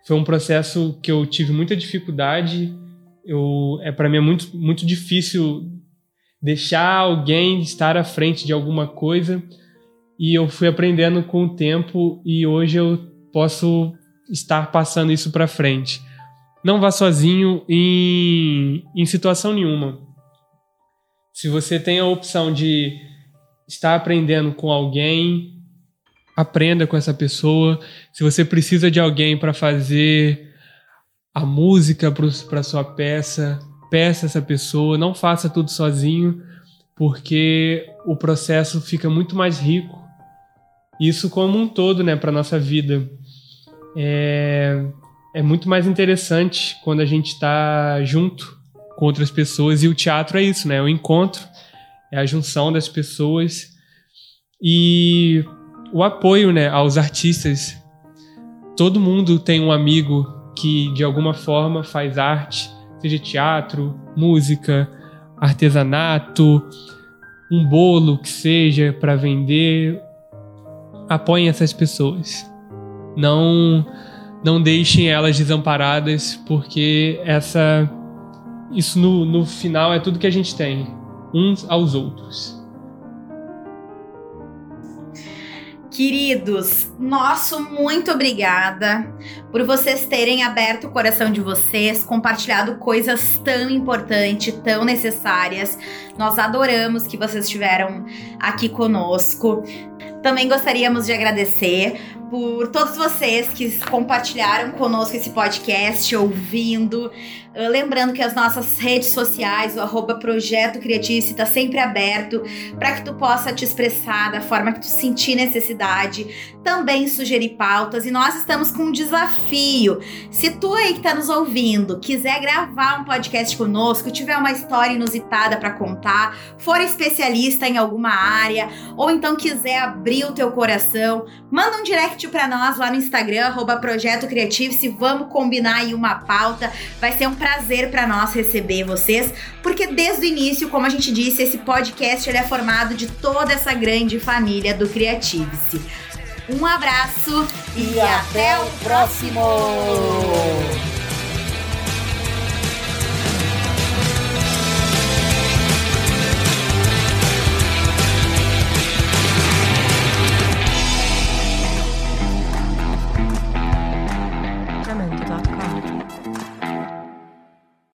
foi um processo que eu tive muita dificuldade. Eu, é para mim é muito, muito difícil deixar alguém estar à frente de alguma coisa e eu fui aprendendo com o tempo e hoje eu posso estar passando isso para frente. Não vá sozinho em, em situação nenhuma. Se você tem a opção de estar aprendendo com alguém, aprenda com essa pessoa. Se você precisa de alguém para fazer a música para sua peça, peça essa pessoa. Não faça tudo sozinho, porque o processo fica muito mais rico. Isso como um todo, né, para nossa vida. É, é muito mais interessante quando a gente está junto com outras pessoas e o teatro é isso, né? O encontro, é a junção das pessoas e o apoio né, aos artistas. Todo mundo tem um amigo que de alguma forma faz arte, seja teatro, música, artesanato, um bolo que seja para vender. Apoiem essas pessoas. Não não deixem elas desamparadas, porque essa isso no, no final é tudo que a gente tem, uns aos outros. Queridos, nosso muito obrigada por vocês terem aberto o coração de vocês, compartilhado coisas tão importantes, tão necessárias. Nós adoramos que vocês estiveram aqui conosco. Também gostaríamos de agradecer por todos vocês que compartilharam conosco esse podcast, ouvindo. Uh, lembrando que as nossas redes sociais, o arroba Projeto Criatice, está sempre aberto para que tu possa te expressar da forma que tu sentir necessidade, também sugerir pautas. E nós estamos com um desafio. Se tu aí que está nos ouvindo quiser gravar um podcast conosco, tiver uma história inusitada para contar, for especialista em alguma área, ou então quiser abrir o teu coração, manda um direct para nós lá no Instagram, arroba Projeto Criativo, se vamos combinar aí uma pauta. Vai ser um prazer para nós receber vocês, porque desde o início, como a gente disse, esse podcast ele é formado de toda essa grande família do Creative-se. Um abraço e, e até, até o próximo. próximo.